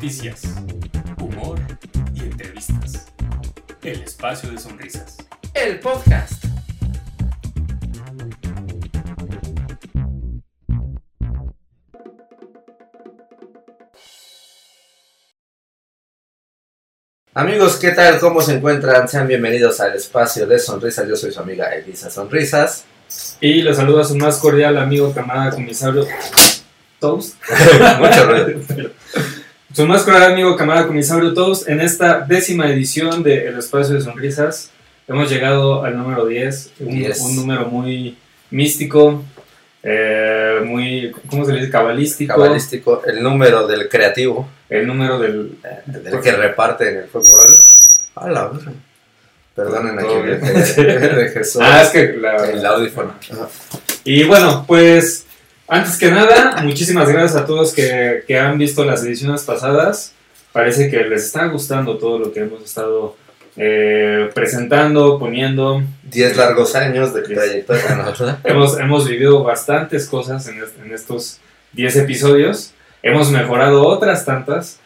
Noticias, humor y entrevistas. El espacio de sonrisas. El podcast. Amigos, ¿qué tal? ¿Cómo se encuentran? Sean bienvenidos al espacio de sonrisas. Yo soy su amiga Elisa Sonrisas. Y le saludo a su más cordial amigo, camarada comisario Toast. Mucho ruido. Su más cordial amigo, camarada comisario Toast. En esta décima edición de El Espacio de Sonrisas, hemos llegado al número 10. Un, número muy místico, eh, muy, ¿cómo se le dice? Cabalístico. Cabalístico, el número del creativo, El número del. del que reparte en el fútbol. A la verga. Perdonen aquí de Jesús. Ah, es que la, el audífono. Y bueno, pues antes que nada, muchísimas gracias a todos que, que han visto las ediciones pasadas. Parece que les está gustando todo lo que hemos estado eh, presentando, poniendo. 10 largos años de Diez. trayectoria nosotros. Hemos, hemos vivido bastantes cosas en, est- en estos 10 episodios. Hemos mejorado otras tantas.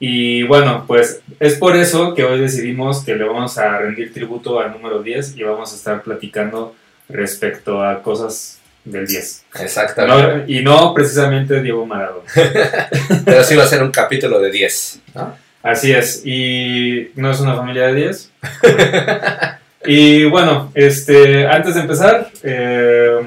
Y bueno, pues es por eso que hoy decidimos que le vamos a rendir tributo al número 10 y vamos a estar platicando respecto a cosas del 10. Exactamente. No, y no precisamente Diego Maradona. Pero sí va a ser un capítulo de 10. ¿no? Así es. Y no es una familia de 10. y bueno, este, antes de empezar, eh,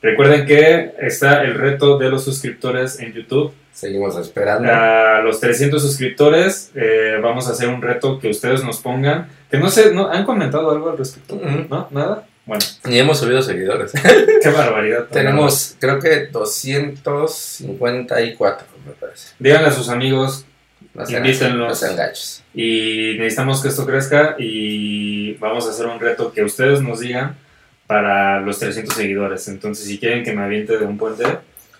recuerden que está el reto de los suscriptores en YouTube. Seguimos esperando. A los 300 suscriptores eh, vamos a hacer un reto que ustedes nos pongan. Que no sé, ¿no? ¿han comentado algo al respecto? ¿No? ¿Nada? Bueno, Ni hemos subido seguidores. qué barbaridad. Tenemos, creo que 254, me parece. Díganle a sus amigos Invítenlos. y necesitamos que esto crezca y vamos a hacer un reto que ustedes nos digan para los 300 seguidores. Entonces, si quieren que me aviente de un puente,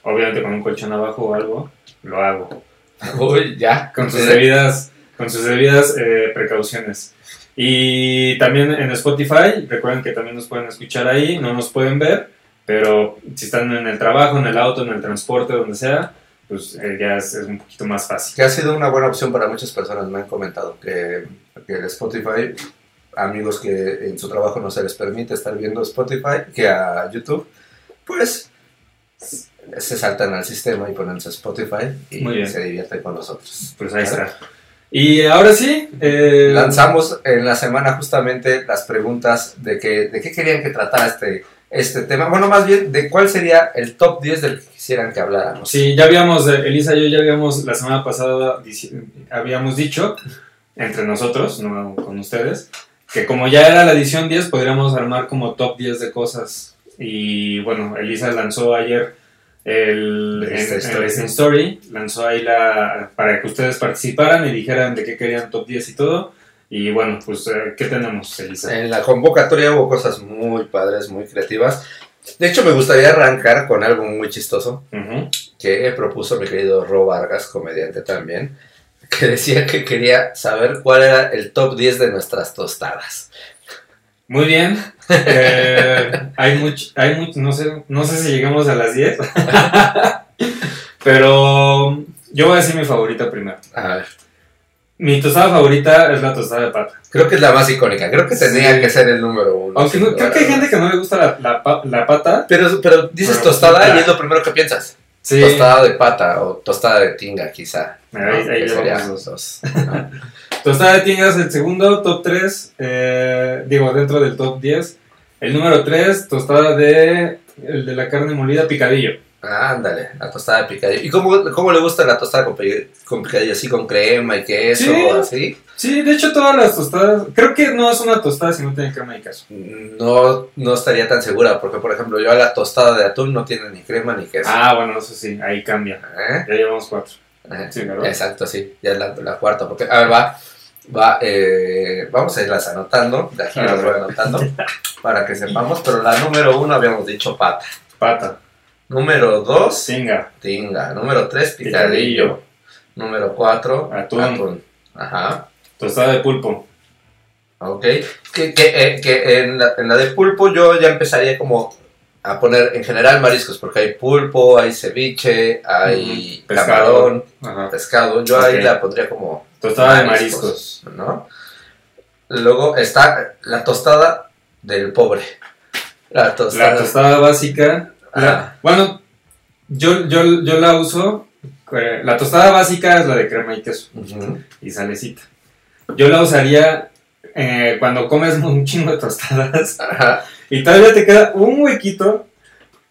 obviamente con un colchón abajo o algo, lo hago. Uy, ya. Con sus debidas, con sus debidas eh, precauciones. Y también en Spotify, recuerden que también nos pueden escuchar ahí, no nos pueden ver, pero si están en el trabajo, en el auto, en el transporte, donde sea, pues eh, ya es, es un poquito más fácil. Que ha sido una buena opción para muchas personas. Me han comentado que, que el Spotify, amigos que en su trabajo no se les permite estar viendo Spotify, que a YouTube, pues se saltan al sistema y ponen su Spotify y se divierten con nosotros. Pues ahí está. Y ahora sí, eh, Lanzamos en la semana justamente las preguntas de, que, de qué querían que tratara este, este tema. Bueno, más bien, de cuál sería el top 10 del que quisieran que habláramos. Sí, ya habíamos, eh, Elisa y yo ya habíamos la semana pasada, habíamos dicho, entre nosotros, no con ustedes, que como ya era la edición 10, podríamos armar como top 10 de cosas. Y bueno, Elisa lanzó ayer el, Story. el Story, lanzó ahí la, para que ustedes participaran y dijeran de qué querían top 10 y todo. Y bueno, pues, eh, ¿qué tenemos, Elisa? En la convocatoria hubo cosas muy padres, muy creativas. De hecho, me gustaría arrancar con algo muy chistoso que propuso mi querido Ro Vargas, comediante también, que decía que quería saber cuál era el top 10 de nuestras tostadas. Muy bien. Eh, hay mucho, hay mucho, no sé, no sé si llegamos a las 10. Pero yo voy a decir mi favorita primero. A ver, Mi tostada favorita es la tostada de pata. creo que es la más icónica, creo que tenía Sí. que ser el número uno. Aunque no- creo que hay gente que no le gusta la, la pa- la pata. Pero, pero dices tostada claro. y es lo primero que piensas. Sí. Tostada de pata o tostada de tinga, quizá. Ahí- ahí Que llevamos serían dos. dos. Tostada de tingas, el segundo, top 3. digo, dentro del top 10. El número 3, tostada de, el de la carne molida, picadillo. Ándale, la tostada de picadillo. ¿Y cómo, cómo le gusta la tostada con, con picadillo? ¿Así con crema y queso? Sí. ¿Así? Sí, de hecho todas las tostadas, creo que no es una tostada si no tiene crema y queso. No, no estaría tan segura, porque por ejemplo yo a la tostada de atún no tiene ni crema ni queso. Ah, bueno, eso sí, ahí cambia. ¿Eh? Ya llevamos cuatro. Sí. Exacto, sí, ya es la, la cuarta, porque, a ver, va, va, eh, vamos a irlas anotando, de aquí las voy anotando, para que sepamos, pero la número uno habíamos dicho pata, Pata, número dos, singa, tinga, número tres, picadillo, Picadillo. número cuatro, Atún. ajá, tostada de pulpo. ok, que, que, eh, que en, la, en la de pulpo yo ya empezaría como a poner en general mariscos, porque hay pulpo, hay ceviche, hay. Pescado. camarón, Ajá. pescado. Yo ahí la pondría como Tostada de mariscos. ¿no? Luego está la tostada del pobre. La tostada. La tostada básica. la- bueno, yo, yo, yo la uso. eh, La tostada básica es la de crema y queso y salecita. Yo la usaría eh, cuando comes un chingo de tostadas Ajá. y todavía te queda un huequito,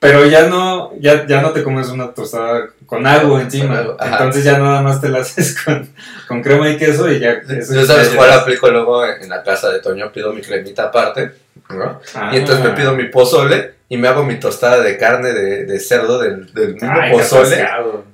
pero ya no, ya, ya no te comes una tostada con algo encima. algo. Entonces ya nada más te la haces con, con crema y queso y ya. eso ¿Yo sabes cuál aplico luego en la casa de Toño? Pido mi cremita aparte, ¿no? Ah. Y entonces me pido mi pozole y me hago mi tostada de carne de, de cerdo del, del mismo Ay, pozole.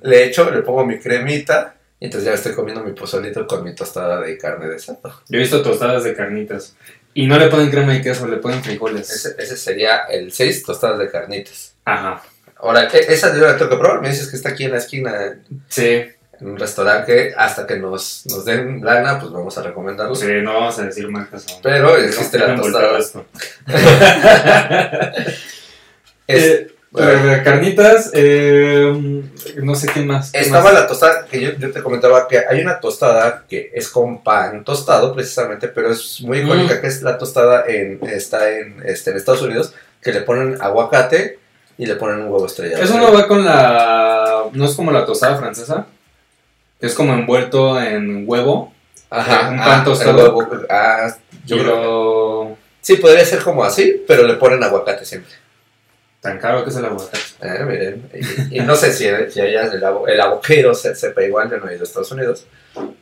Le echo, le pongo mi cremita y entonces ya estoy comiendo mi pozolito con mi tostada de carne de cerdo. Yo he visto tostadas de carnitas. Y no le ponen crema y queso, le ponen frijoles. Ese, ese sería el 6 tostadas de carnitas. Ajá. Ahora, esa yo la tengo que probar. Me dices que está aquí en la esquina Sí, en un restaurante que hasta que nos, nos den lana, pues vamos a recomendarlo. sí, no vamos a decir marcas. Pero existe No, la tostada. esto. Es- Eh, eh, carnitas, eh, no sé quién más. ¿Quién Estaba más? la tostada que yo, yo te comentaba que hay una tostada que es con pan tostado precisamente, pero es muy icónica Mm. que es la tostada en está en este en Estados Unidos que le ponen aguacate y le ponen un huevo estrellado. Eso no va con la. No es como la tostada francesa. Es como envuelto en huevo. Ajá, un ah, pan el tostado. huevo, ah, yo creo- lo. sí podría ser como así, pero le ponen aguacate siempre. Tan caro que es el aguacate. Eh, miren, y, y no sé si, si allá el, el aguacero se sepa igual, he ido a Estados Unidos,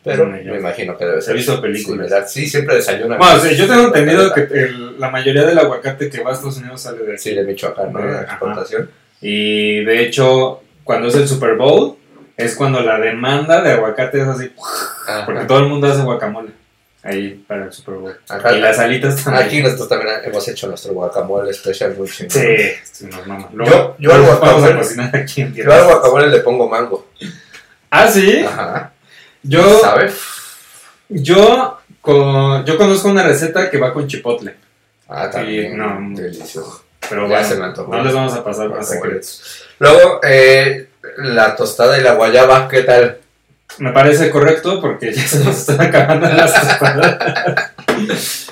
pero No, yo- me imagino que debe ser. visto películas. similar. Sí, siempre desayuna. Bueno, yo tengo entendido que el- la mayoría del aguacate que va a Estados Unidos sale de. Sí, de Michoacán, ¿no? La Ajá. exportación. Y de hecho, cuando es el Super Bowl, es cuando la demanda de aguacate es así. Ajá. Porque todo el mundo hace guacamole. Ahí para el Super Bowl. Y las alitas también. Aquí nosotros también hemos hecho nuestro guacamole especial muy chingón. Sí, sí, nos mama. Yo- yo al guacamole- aquí en Yo al guacamole le pongo mango. Ah, sí. Ajá. Yo, ¿Sabe? yo, con, yo conozco una receta que va con chipotle. Ah, también. no. Delicioso. Pero Ya bueno, se me antojó. no les vamos a pasar más secretos. Luego, eh, la tostada y la guayaba, ¿qué tal? Me parece correcto porque ya se nos están acabando las tostadas.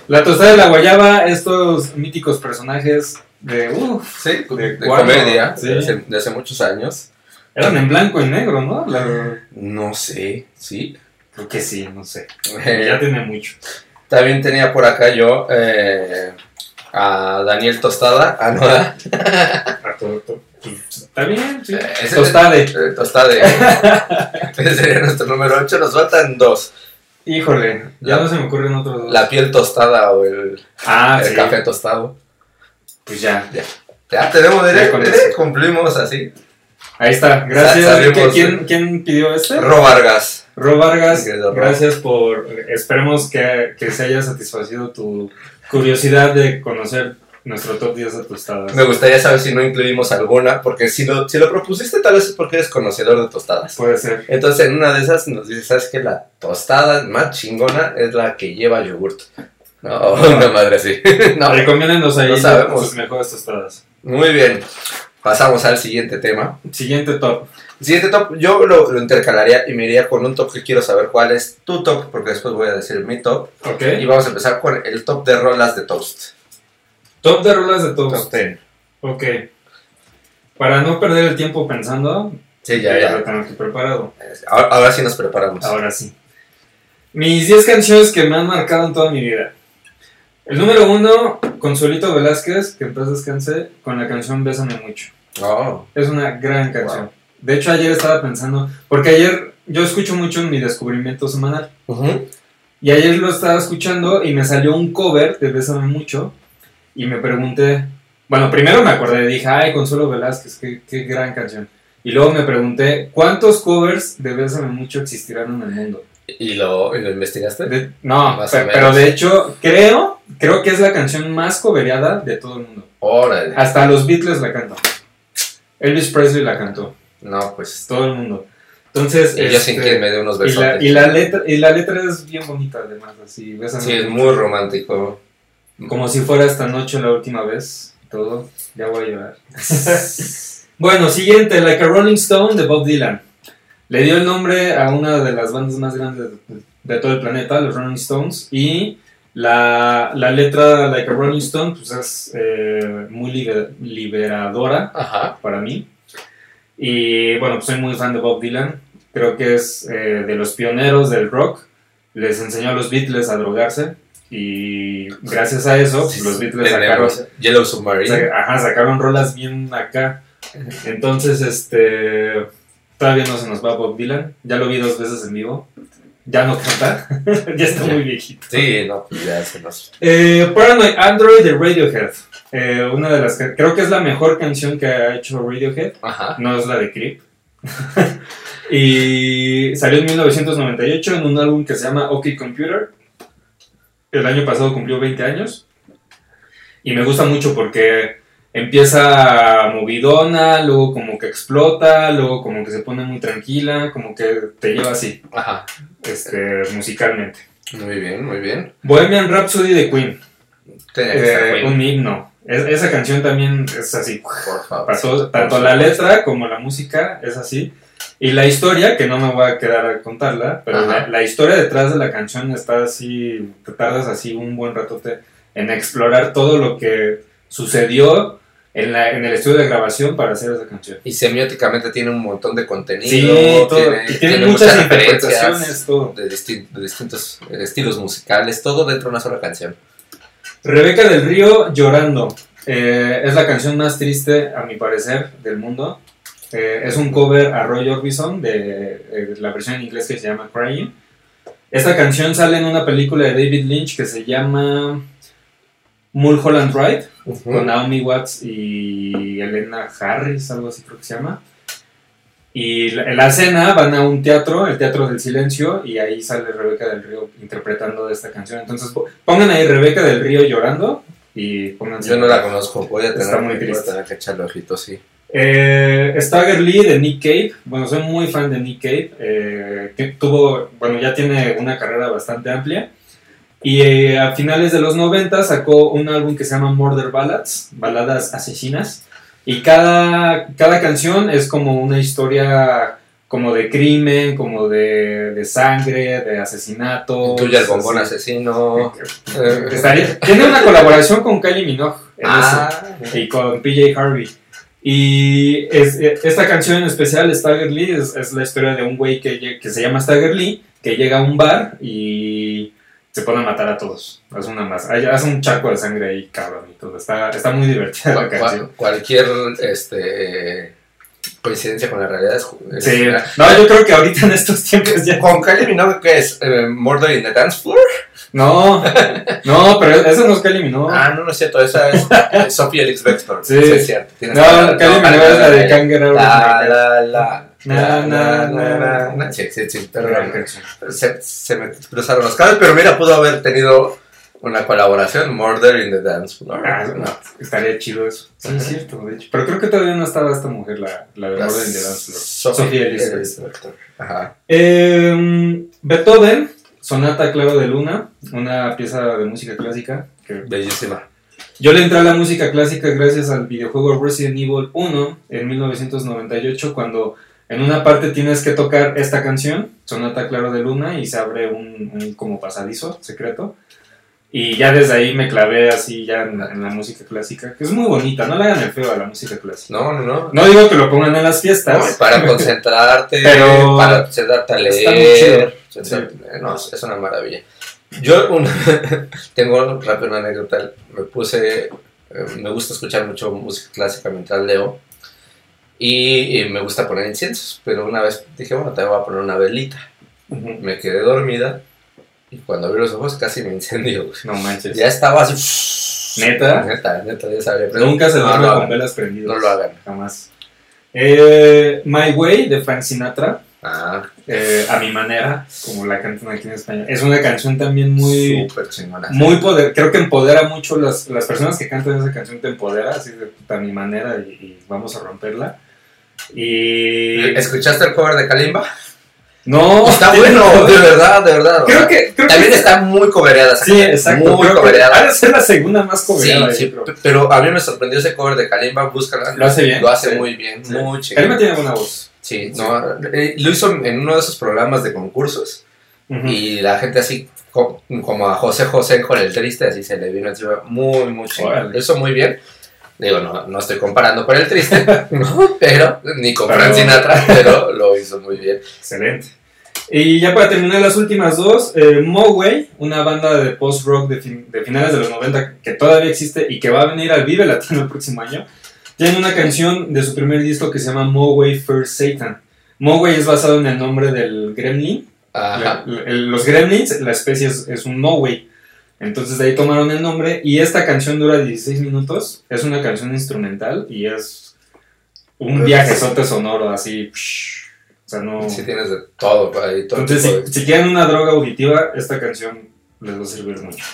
La tostada de la guayaba, estos míticos personajes de. uff, Sí, ¿De comedia, Sí. de, hace, de hace muchos años. eran en blanco y negro, ¿no? La- No sé, sí. creo que sí, no sé. Eh, Ya tiene mucho. También tenía por acá yo eh, a Daniel Tostada. Ah. A todo- todo. Pues, Está bien, sí. Eh, Tostade. eh, Tostada. Ese sería nuestro número 8. Nos faltan dos. Híjole, ya La- no se me ocurren otros dos. La piel tostada o el, ah, el sí. café tostado. Pues ya. Ya tenemos, Ya con diré, eso. cumplimos así. Ahí está. Gracias. ¿Quién, ¿Quién pidió este? Ro Vargas. Ro Vargas, gracias por. Esperemos que, que se haya satisfacido tu curiosidad de conocer nuestro top 10 de tostadas. Me gustaría saber si no incluimos alguna, porque si lo, si lo propusiste tal vez es porque eres conocedor de tostadas. Puede ser. Entonces en una de esas nos dices, ¿sabes qué? La tostada más chingona es la que lleva yogurt. No, una madre así. no. Recomiéndenos ahí No sabemos. sus mejores tostadas. Muy bien. Pasamos al siguiente tema. Siguiente top. Siguiente top, yo lo, lo intercalaría y me iría con un top que quiero saber cuál es tu top, porque después voy a decir mi top. Ok. Y vamos a empezar con el top de rolas de toast. Top de rolas de toast. Top 10. Ok. Para no perder el tiempo pensando, Sí, ya, ya, lo tengo aquí preparado. Ahora, ahora sí nos preparamos. Ahora sí. Mis 10 canciones que me han marcado en toda mi vida. El número uno, Consuelito Velázquez, que en paz descanse, con la canción Bésame Mucho. Oh, Es una gran canción. Wow. De hecho, ayer estaba pensando, porque ayer yo escucho mucho en mi descubrimiento semanal. ujú. Y ayer lo estaba escuchando y me salió un cover de Bésame Mucho. Y me pregunté, bueno, primero me acordé, dije, ay, Consuelo Velázquez, qué, qué gran canción. Y luego me pregunté, ¿cuántos covers de Bésame Mucho existirán en el mundo? ¿Y lo, y lo investigaste? De- no, Más pe- o menos. pero de hecho, creo, creo que es la canción más covereada de todo el mundo. Órale. Hasta los Beatles la cantan. Elvis Presley la cantó. No, pues. Todo el mundo. Entonces, Y yo sin este, que me dé unos y besos. la, y la letra, y la letra es bien bonita además, así, Bésame Sí, es muy romántico. Como si fuera esta noche la última vez. todo. Ya voy a llorar. bueno, siguiente, Like a Rolling Stone de Bob Dylan. Le dio el nombre a una de las bandas más grandes de, todo el planeta, los Rolling Stones, y la, la letra Like a Rolling Stone pues es eh, muy liber- liberadora Ajá. para mí. Y bueno, pues soy muy fan de Bob Dylan. Creo que es eh, de los pioneros del rock. Les enseñó a los Beatles a drogarse. Y gracias a eso, pues, los Beatles sacaron, Yellow Submarine. ajá, sacaron rolas bien acá. Entonces, este. Todavía no se nos va Bob Dylan. Ya lo vi dos veces en vivo. Ya no canta. ya está muy viejito. Sí, no, pues ya se nos. Eh, Paranoid Android de Radiohead. Eh, una de las creo que es la mejor canción que ha hecho Radiohead. Ajá. No es la de Creep. y salió en 1998 en un álbum que se llama OK Computer. El año pasado cumplió 20 años. Y me gusta mucho porque empieza movidona, luego como que explota, luego como que se pone muy tranquila, como que te lleva así, Ajá. este, musicalmente. Muy bien, muy bien. Bohemian Rhapsody de Queen. Eh, un himno. Es- esa canción también es así. por favor. Pasó, tanto la letra como la música es así. Y la historia, que no me voy a quedar a contarla, pero la, la historia detrás de la canción está así, te tardas así un buen ratote en explorar todo lo que sucedió en, la, en el estudio de grabación para hacer esa canción. Y semióticamente tiene un montón de contenido. Sí, todo. y tiene, muchas interpretaciones, todo. de, distin- de distintos estilos musicales, todo dentro de una sola canción. Rebeca del Río llorando. Eh, es la canción más triste, a mi parecer, del mundo. Eh, es un cover a Roy Orbison de eh, la versión en inglés que se llama Crying. Esta canción sale en una película de David Lynch que se llama Mulholland Drive con Naomi Watts y Elena Harris, algo así creo que se llama. Y la- en la escena van a un teatro, el Teatro del Silencio, y ahí sale Rebeca del Río interpretando esta canción. Entonces po- pongan ahí Rebeca del Río llorando y pónganse. Yo no la conozco, voy a tener, Está muy voy a triste. tener que echarle ojito, sí. Eh, Stagger Lee de Nick Cave. Bueno, soy muy fan de Nick Cave. eh, que tuvo, bueno, ya tiene una carrera bastante amplia. Y eh, a finales de los 90 sacó un álbum que se llama Murder Ballads, baladas asesinas. Y cada, cada canción es como una historia como de crimen, como de, de sangre, de asesinato. Incluye al bombón asesino. eh, Estaría- tiene una colaboración con Kylie Minogue en ah, y con PJ Harvey. Y es- eh, esta canción en especial, Stagger Lee, es, es la historia de un güey que, que se llama Stagger Lee, que llega a un bar y se pone a matar a todos. Es una más. Hace un charco de sangre ahí, cabrón, y todo. Está, está muy divertida la canción. cualquier este, coincidencia con la realidad es. es- Sí. No, yo creo que ahorita en estos tiempos ya. ¿Con Kylie Minogue qué es? Eh, ¿Murder in the Dance Floor? No, no, pero eso no es Kylie Minogue. Ah, no, no es cierto, esa es Sophie Elix Bextor. Sí. es cierto. no, razón. Kylie No, Minogue es la de of La, la, la. Na, na, na, na. Sí, sí, sí. Se, se me cruzaron los cables, pero mira, pudo haber tenido una colaboración, Murder in the Dance Floor. Ah, No. no, estaría chido eso. Sí, Ajá. es cierto, de hecho. Pero creo que todavía no estaba esta mujer, la, la de La Orden de Dance Floor. Sophie Sofía Bextor. Ajá. Eh, Beethoven, Sonata Claro de Luna, una pieza de música clásica. Que Bellísima. yo le entré a la música clásica gracias al videojuego Resident Evil 1 en 1998, cuando en una parte tienes que tocar esta canción, Sonata Claro de Luna, y se abre un, un como pasadizo secreto. Y ya desde ahí me clavé así ya en, en la música clásica, que es muy bonita, no le hagan el feo a la música clásica. No, no, no. No digo que lo pongan en las No, fiestas, para concentrarte, Pero- para sentarte a Está muy leer. chido. sentarte- No, es una maravilla. Yo un- tengo rápido una anécdota. Me puse, eh, me gusta escuchar mucho música clásica mientras leo y, y me gusta poner inciensos. Pero una vez dije, bueno, te voy a poner una velita. Me quedé dormida y cuando abrí los ojos casi me incendió. güey. no manches. Ya estaba así. ¿Neta? Neta, neta, ya sabía. pero Nunca se no, duerme lo con velas prendidas. No lo hagan. Jamás. Eh, My Way de Frank Sinatra, Ah, eh, a mi manera, como la cantan aquí en España. Es una canción también muy, súper chingona. muy poder, creo que empodera mucho las, las personas que cantan esa canción te empodera, así de puta, a mi manera y, y vamos a romperla. Y ¿Escuchaste el cover de Kalimba? No, Está bueno, de verdad, de verdad. Creo que, creo También que está muy cobereada. Sí, exacto. Muy cobereada. ha de ser la segunda más Sí, cobereada. sí, yo creo. p- pero a mí me sorprendió ese cover de Kalimba, búscala. Lo hace bien, Lo hace sí. muy bien, Sí. muy chido. Karima tiene buena voz. Sí, no, eh, lo hizo en uno de esos programas de concursos y la gente así co- como a José José con el triste, así se le vino encima muy, muy chido. Lo hizo muy bien. Digo, no, no estoy comparando con el triste, ¿no? pero ni con Frank Sinatra, pero lo hizo muy bien. Excelente. Y ya para terminar las últimas dos, eh, Moway, una banda de post-rock de, fin- de finales de los 90 que todavía existe y que va a venir al Vive Latino el próximo año, tiene una canción de su primer disco que se llama Moway First Satan. Moway es basado en el nombre del gremlin. Ajá. La- los gremlins, la especie es, es un Moway. Entonces de ahí tomaron el nombre y esta canción dura 16 minutos. Es una canción instrumental y es un viajezote sonoro así. psh, O sea, no... Sí tienes de todo ahí, todo Entonces, de- si, si quieren una droga auditiva, esta canción les va a servir mucho.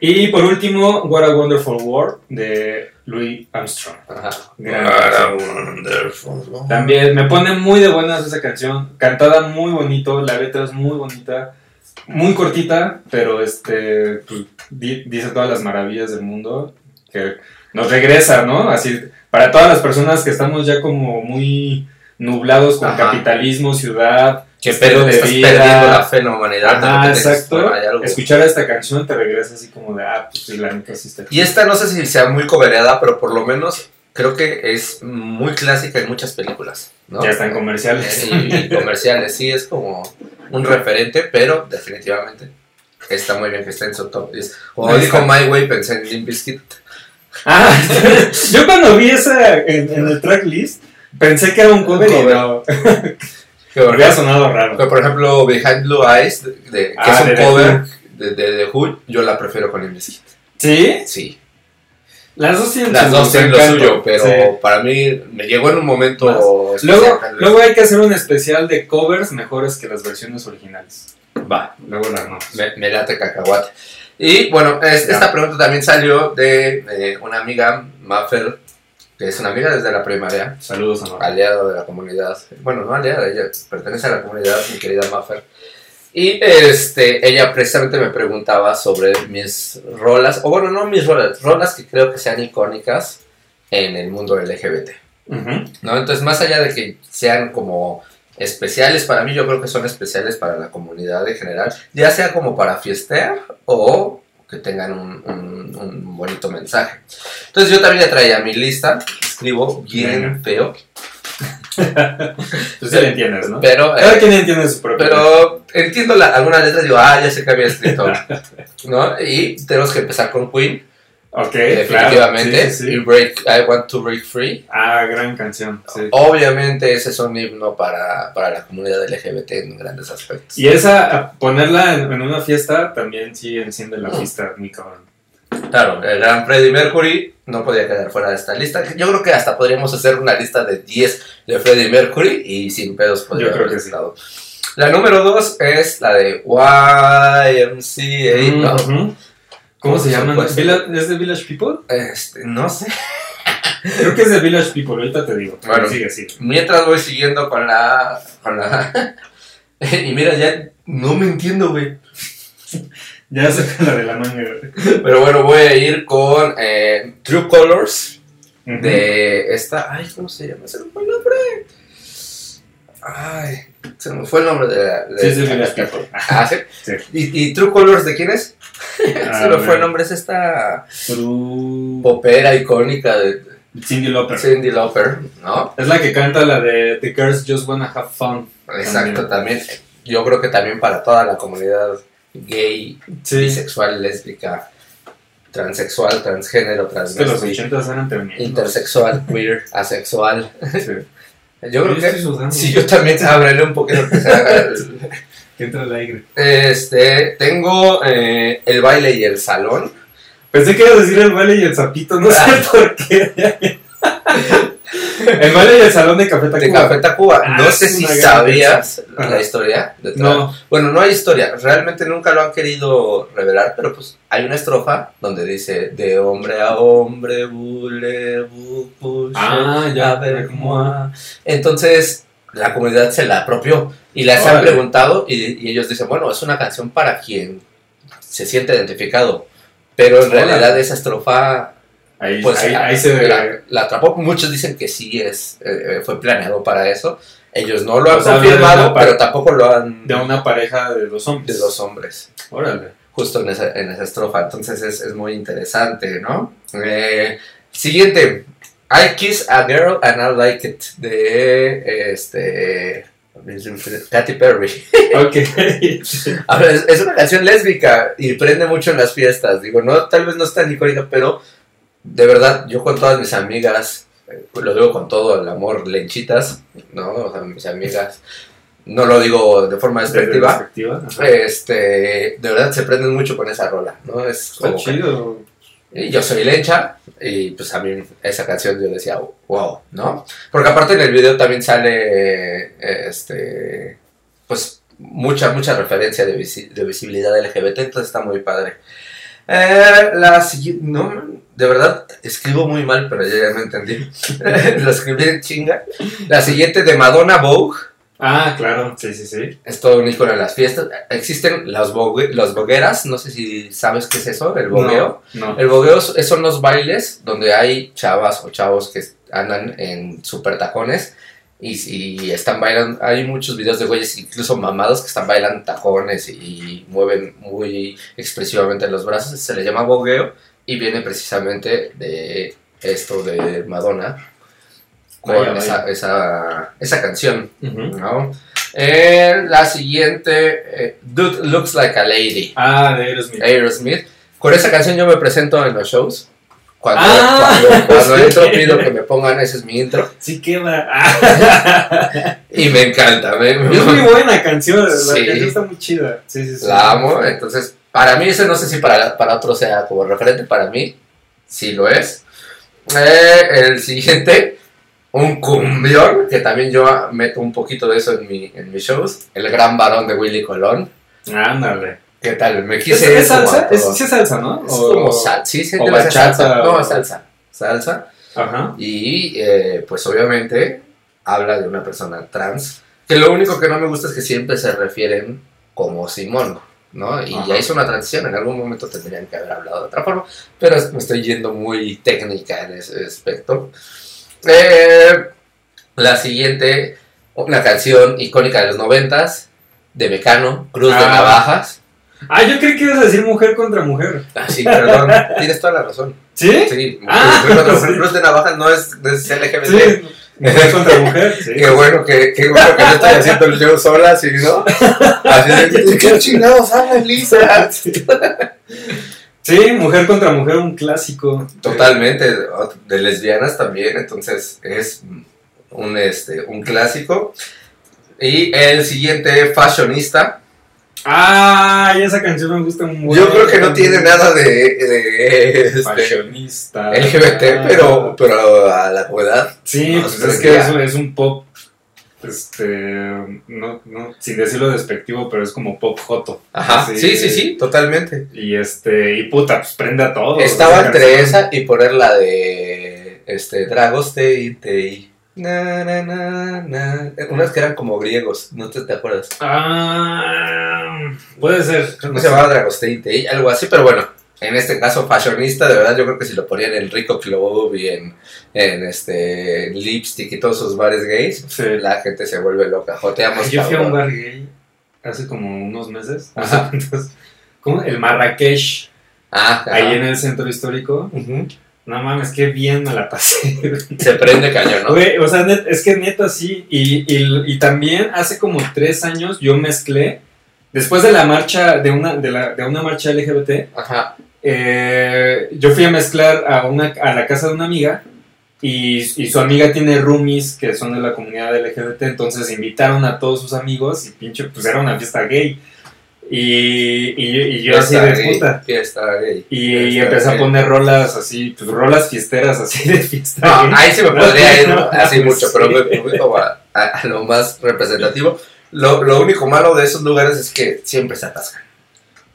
Y por último, What a Wonderful World de Louis Armstrong. Ajá. Gran What a canción. wonderful world. También me pone muy de buenas esa canción, cantada muy bonito, la letra es muy bonita, muy cortita, pero este pues, di- dice todas las maravillas del mundo, que nos regresa, ¿no? Así, para todas las personas que estamos ya como muy nublados con Ajá. capitalismo, ciudad, Que pero de estás vida. perdiendo la fe en la humanidad. dices, exacto. Escuchar esta canción te regresa así como de, ah, pues sí, la neta sí está Y esta no sé si sea muy cobereada, pero por lo menos creo que es muy clásica en muchas películas, ¿no? Ya están comerciales. Y, y comerciales, sí, es como un referente, pero definitivamente está muy bien que esté en su top 10. Como Ahí dijo está. My Way, pensé en Limp Bizkit. Ah, yo cuando vi esa en, en el tracklist pensé que era un cover, y no, Que había sonado raro. que por ejemplo, Behind Blue Eyes, de, de- que Ah, es un de The cover de, de, de Who, yo la prefiero con Limp Bizkit. ¿Sí? Sí, Las dos tienen las dos tienen lo encanto, suyo, pero sí. para mí me llegó en un momento Luego, luego hay que hacer un especial de covers mejores que las versiones originales. Va, Luego las no. Me, me late cacahuate. Y bueno, es- esta pregunta también salió de eh, una amiga, Maffer, que es una amiga desde la primaria, Saludos aliada de la comunidad. Bueno, no aliada, ella pertenece a la comunidad, mi querida Maffer. Y este, ella precisamente me preguntaba sobre mis rolas, o bueno, no mis rolas, rolas que creo que sean icónicas en el mundo LGBT. ¿no? Entonces, más allá de que sean como especiales para mí, yo creo que son especiales para la comunidad en general, ya sea como para fiestear o que tengan un, un- un bonito mensaje. Entonces, yo también ya traía mi lista, escribo bien feo, Tú sí le entiendes, ¿no? pero, eh, Cada quien entiende su propio. pero entiendo la- algunas letras digo, ah, ya sé que había escrito, ¿no? Y tenemos que empezar con Queen, Ok, definitivamente, claro. Sí, sí, sí. y break, I Want to Break Free. Ah, gran canción. Sí. Obviamente ese es un himno para, para la comunidad LGBT en grandes aspectos. Y esa, ponerla en, en una fiesta también sí enciende la pista, mi cabrón. Claro, el gran Freddie Mercury no podía quedar fuera de esta lista. Yo creo que hasta podríamos hacer una lista de 10 de Freddie Mercury y sin pedos podría Yo creo haber que sí. La número 2 es la de YMCA, ¿no? ¿Cómo se llama? ¿Es de Village People? Este, no sé. Creo que es de Village People, ahorita te digo. Bueno. sigue, sigue. Mientras voy siguiendo con la... Con la y mira, ya no me entiendo, güey. Ya saca la de la manga. güey. Pero bueno, voy a ir con eh, True Colors. De esta. Ay, ¿cómo se llama? Se me fue el nombre. Ay, se me fue el nombre de la. de Sí, es de la. Ah, sí. Sí. ¿Y, y True Colors de quién es? Ah, se me fue el nombre. Es esta True- popera icónica de Cindy Lauper. Cindy Lauper, ¿no? Es la que canta la de The Girls Just Wanna Have Fun. Exacto, también. Yo creo que también para toda la comunidad gay, Sí. bisexual, lésbica, transexual, transgénero, Es que los transvesti, 80 eran tremendos. intersexual, queer, asexual. Sí. Yo creo que sudando. Sí, yo también abrirle un poquito que entra el aire. Este, tengo eh, el baile y el salón. Pensé que ibas a decir el baile y el zapito, no sé por qué. el baile y el salón de Café De Tacuba. Café Tacuba. Ah, no sé si sabías Ajá. la historia detrás. No. Bueno, no hay historia. Realmente nunca lo han querido revelar, pero pues hay una estrofa donde dice de hombre a hombre, bule, bu, Ah, ya. ver cómo. Entonces, la comunidad se la apropió y les han preguntado y, y ellos dicen, bueno, es una canción para quien se siente identificado, pero en Órale. realidad esa estrofa Ahí, pues ahí, la, ahí se ve. la- la atrapó. Muchos dicen que sí es eh, fue planeado para eso. Ellos no lo han confirmado, pero tampoco lo han de una pareja de dos hombres. de dos hombres Órale. justo en esa, en esa estrofa. Entonces es, es muy interesante, ¿no? Eh, siguiente. I Kiss a Girl and I Like It de este Katy Perry. Ok. Es, es una canción lésbica y prende mucho en las fiestas. Digo, no, tal vez no es tan icónica, pero de verdad, yo con todas mis amigas, eh, lo digo con todo el amor, lenchitas, ¿no? O sea, mis amigas, no lo digo de forma despectiva. Este, de verdad se prenden mucho con esa rola, ¿no? Es Está como que- chido. y yo soy lencha y pues a mí esa canción yo decía, wow, ¿no? Porque aparte en el video también sale, este, pues mucha, mucha referencia de, visi- de visibilidad LGBT, entonces está muy padre. Eh, la siguiente, no, de verdad, escribo muy mal, pero ya, ya me entendí. Lo escribí en chinga. La siguiente de Madonna Vogue. Ah, claro. Sí, sí, sí. Es todo un icono en las fiestas. Existen las, bogue- las bogueras, no sé si sabes qué es eso, el bogueo. No. no. El bogueo son los bailes donde hay chavas o chavos que andan en super tacones y, y están bailando. Hay muchos videos de güeyes, incluso mamados, que están bailando tacones y, mueven muy expresivamente los brazos. Se le llama bogueo y viene precisamente de esto de Madonna con Vaya, vaya. esa, esa, esa canción. ¿no? Eh, la siguiente, eh, Dude Looks Like a Lady. Ah, de Aerosmith. Aerosmith. Con esa canción yo me presento en los shows. Cuando, Ah, cuando, cuando sí. entro pido que me pongan, ese es mi intro. Sí queda. Ah. Y me encanta. me- me- es muy buena canción. La canción está muy chida. Sí, la amo. Entonces, para mí, ese no sé si para, para otros sea como referente. Para mí, sí lo es. Eh, el siguiente, un cumbión, que también yo meto un poquito de eso en, mi, en mis shows. El gran varón de Willy Colón. Ándale. ¿Qué tal? Me ¿Es, quise es como salsa? Es, sí es salsa, ¿no? Es O- como salsa. Sí, sí, o bachata, salsa. No, es salsa. Salsa. Ajá. Y eh, pues obviamente habla de una persona trans. Que lo único que no me gusta es que siempre se refieren como Simón, ¿no? Y Ajá. ya hizo una transición. En algún momento tendrían que haber hablado de otra forma. Pero me estoy yendo muy técnica en ese aspecto. Eh, la siguiente, una canción icónica de los noventas. De Mecano, Cruz de Ah. Navajas. Ah, yo creí que ibas a decir mujer contra mujer. Ah, sí, perdón. Tienes toda la razón. ¿Sí? Sí, Ah, Cruz de- sí. Cruz de Navajas no es, es LGBT. Sí. Mujer contra mujer. Sí. Qué bueno que, qué bueno que no estoy haciendo el show sola, ¿sí, no? Así ¿de qué chingados hablas, Lisa? Sí, mujer contra mujer, un clásico. Totalmente, de lesbianas también, entonces es un, este, un clásico. Y el siguiente, Fashionista. Ah, esa canción me gusta mucho. Yo creo que no tiene nada de, de, este, Fashionista. LGBT, pero, pero a la comunidad. Sí, no pues es que veía. es, un- pop. Este. No, no, sin decirlo despectivo, pero es como pop joto. Ajá, Sí. sí, sí, sí, totalmente. Y este. Y puta, pues prende a todo. Estaba entre canción. esa y poner la de este Dragos Tei. Na, na, na, na. Unas que eran como griegos, no te, te acuerdas. Ah, puede ser. No se llamaba Dragos Tei Tei, algo así, pero bueno, en este caso fashionista, de verdad yo creo que si lo ponían en Rico Club y en, en este Lipstick y todos esos bares gays, Sí. la gente se vuelve loca. Joteamos. Yo fui a un bar gay hace como unos meses. Ajá. Entonces, ¿cómo? El Marrakech, Ah, ahí en el centro histórico. Ujú. No mames, qué bien me la pasé. Se prende cañón, ¿no? Güey, o sea, net- es que neta sí. Y, y, y también hace como tres años yo mezclé, después de la marcha, de una, de la, de una marcha LGBT, Ajá. eh, yo fui a mezclar a, una, a la casa de una amiga y, y su amiga tiene roomies que son de la comunidad LGBT, entonces invitaron a todos sus amigos y pinche, pues era una fiesta gay. Y, y, y yo así de puta. Fiesta gay. Y, y Fiesta empecé a poner rolas así, pues rolas fiesteras así de fiesta. No, gay. ahí sí me podría ir así sí. mucho, pero me fui como a, a- a lo más representativo. Lo, lo único malo de esos lugares es que siempre se atascan.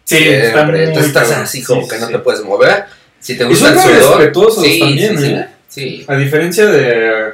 Sí, Siempre. Entonces estás así como Sí, que no te puedes mover. Si te Y son el muy sudor. respetuosos sí, también, ¿eh? sí. A diferencia de.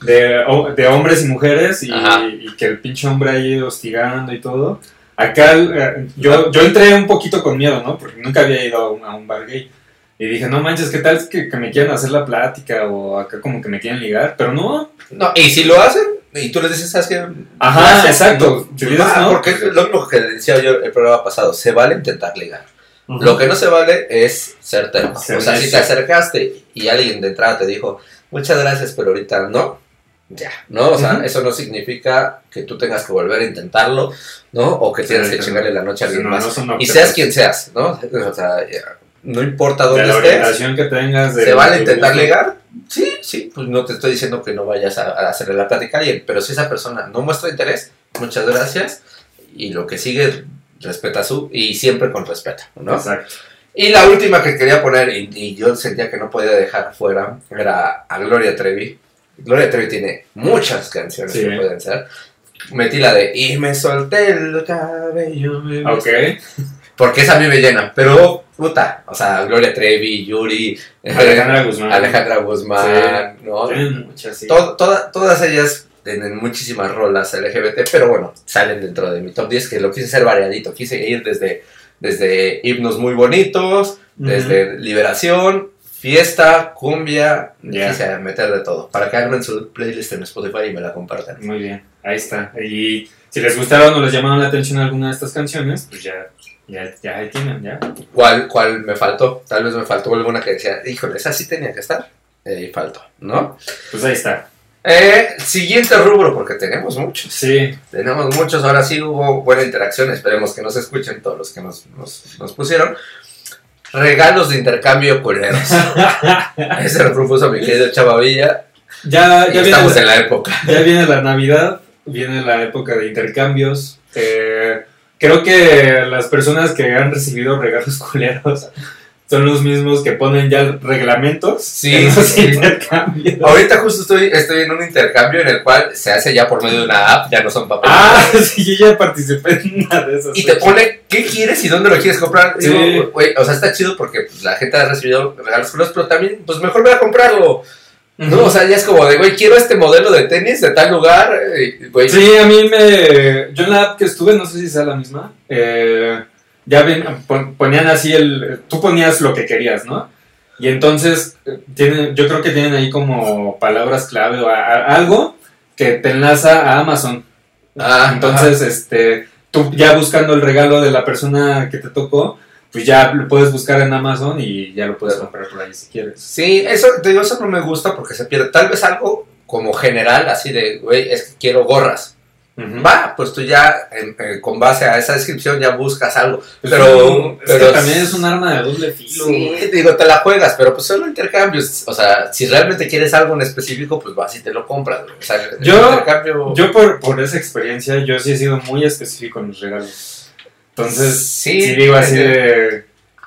de, de hombres y mujeres y, y que el pinche hombre ahí hostigando y todo. Acá eh, yo, yo entré un poquito con miedo, ¿no? Porque nunca había ido a un, a un bar gay. Y dije, no manches, ¿qué tal que, que me quieran hacer la plática o acá como que me quieren ligar? Pero no. No, y si lo hacen, y tú les dices, ¿sabes qué? Ajá, exacto. no, dices ah, no, porque es lo, lo que decía yo el programa pasado, se vale intentar ligar. Lo que no se vale es ser terco. Ser o sea, si te acercaste y alguien de entrada te dijo, muchas gracias, pero ahorita no, ya, ¿no? O sea, eso no significa que tú tengas que volver a intentarlo, ¿no? O que Sí, tienes que no. chingarle la noche a Sí, alguien no, más. no y seas quien seas, ¿no? O sea, ya, no importa de dónde la estés, que tengas. de ¿se vale intentar ligar? Sí, sí, pues no te estoy diciendo que no vayas a, a hacerle la plática a alguien, pero si esa persona no muestra interés, muchas gracias, y lo que sigue, respeta su, y siempre con respeto, ¿no? Exacto. Y la última que quería poner, y, y yo sentía que no podía dejar fuera, era a Gloria Trevi. Gloria Trevi tiene muchas canciones Sí. que pueden ser. Metí la de Y me solté el cabello. Ok. Porque esa a mí me llena. Pero, puta, o sea, Gloria Trevi, Yuri, eh, Alejandra Guzmán. Alejandra Guzmán, ¿no? Muchas, sí. To- toda- todas ellas tienen muchísimas rolas LGBT, pero bueno, salen dentro de mi top 10, que lo quise hacer variadito. Quise ir desde, desde himnos muy bonitos, desde liberación, fiesta, cumbia, Ya. quise meter de todo. Para que armen su playlist en Spotify y me la compartan. Muy bien, ahí está. Y si les gustaron o les llamaron la atención alguna de estas canciones, pues ya, ya, ya ahí tienen, ya. ¿Cuál, ¿Cuál me faltó? Tal vez me faltó alguna que decía, híjole, esa sí tenía que estar. Y faltó, ¿no? Pues ahí está. Eh, siguiente rubro, porque tenemos muchos. Sí, Tenemos muchos, ahora sí hubo buena interacción, esperemos que nos escuchen todos los que nos, nos, nos pusieron. Regalos de intercambio culeros. Ese lo propuso mi querido Chavavilla. ya, ya, viene, estamos en la época. ya viene la Navidad, viene la época de intercambios. Eh, creo que las personas que han recibido regalos culeros son los mismos que ponen ya reglamentos Sí, sí. intercambios. Ahorita justo estoy, estoy en un intercambio en el cual se hace ya por medio de una app, ya no son papeles. Ah, sí, yo ya participé en una de esas. Y te pone qué quieres y dónde lo quieres comprar. Sí. Digo, güey, o sea, está chido porque pues, la gente ha recibido regalos culeros, pero también, pues mejor voy a comprarlo. ¿No? O sea, ya es como de, güey, quiero este modelo de tenis de tal lugar. eh, Güey, Sí, a mí me. Yo en la app que estuve, no sé si sea la misma. eh, ya ven, pon- ponían así el. Tú ponías lo que querías, ¿no? Y entonces, eh, tienen, yo creo que tienen ahí como palabras clave o a- a- algo que te enlaza a Amazon. Ah, Entonces, este, tú ya buscando el regalo de la persona que te tocó, pues ya lo puedes buscar en Amazon y ya lo puedes comprar por ahí si quieres. Sí, eso, te digo, eso no me gusta porque se pierde. Tal vez algo como general, así de, güey, es que quiero gorras. Va, pues tú ya, en- eh, con base a esa descripción, ya buscas algo. Pero- pero- también es un arma de doble filo. Sí, digo, te la juegas, pero pues solo intercambios. O sea, si realmente quieres algo en específico, pues vas y te lo compras. O sea, Yo- intercambio. Yo por, por esa experiencia, yo sí he sido muy específico en los regalos. Entonces, Sí, sí, digo así eh, de,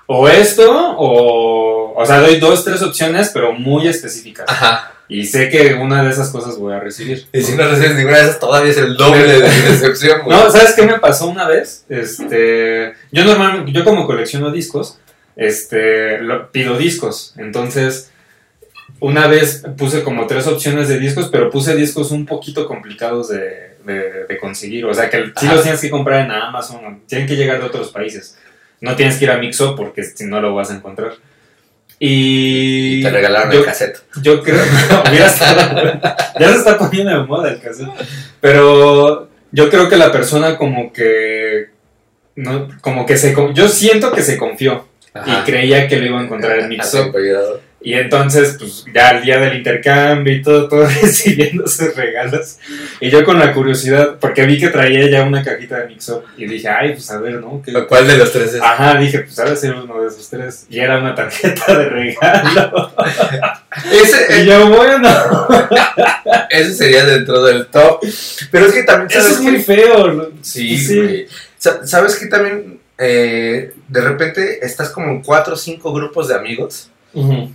o esto, o, o sea, doy dos, tres opciones, pero muy específicas. Ajá. Y sé que una de esas cosas voy a recibir. Y si no recibes ninguna de esas, todavía es el doble de mi decepción, güey. No, ¿sabes qué me pasó una vez? Este, yo normalmente, yo como colecciono discos, este, lo- pido discos. Entonces, una vez puse como tres opciones de discos, pero puse discos un poquito complicados de, de- de conseguir. O sea, que sí Ajá. los tienes que comprar en Amazon, tienen que llegar de otros países. No tienes que ir a Mixup porque si no lo vas a encontrar. Y, Y te regalaron yo- el cassette. yo creo ya se está poniendo de moda el cassette. Pero yo creo que la persona como que no, como que se yo siento que se confió y creía que lo iba a encontrar en Mixup. Y entonces, pues ya al día del intercambio y todo, todo recibiendo sus regalos. Y yo con la curiosidad, porque vi que traía ya una cajita de Mixup y dije, ay, pues a ver, ¿no? ¿Qué- ¿Cuál de los tres es? Ajá, dije, pues ha de ser uno de esos tres. Y era una tarjeta de regalo. Ese, y yo, bueno. ese sería dentro del top. Pero es que también. Eso ¿sabes es qué? muy feo. ¿no? Sí, Sí. güey. ¿Sabes que también eh, de repente estás como en cuatro o cinco grupos de amigos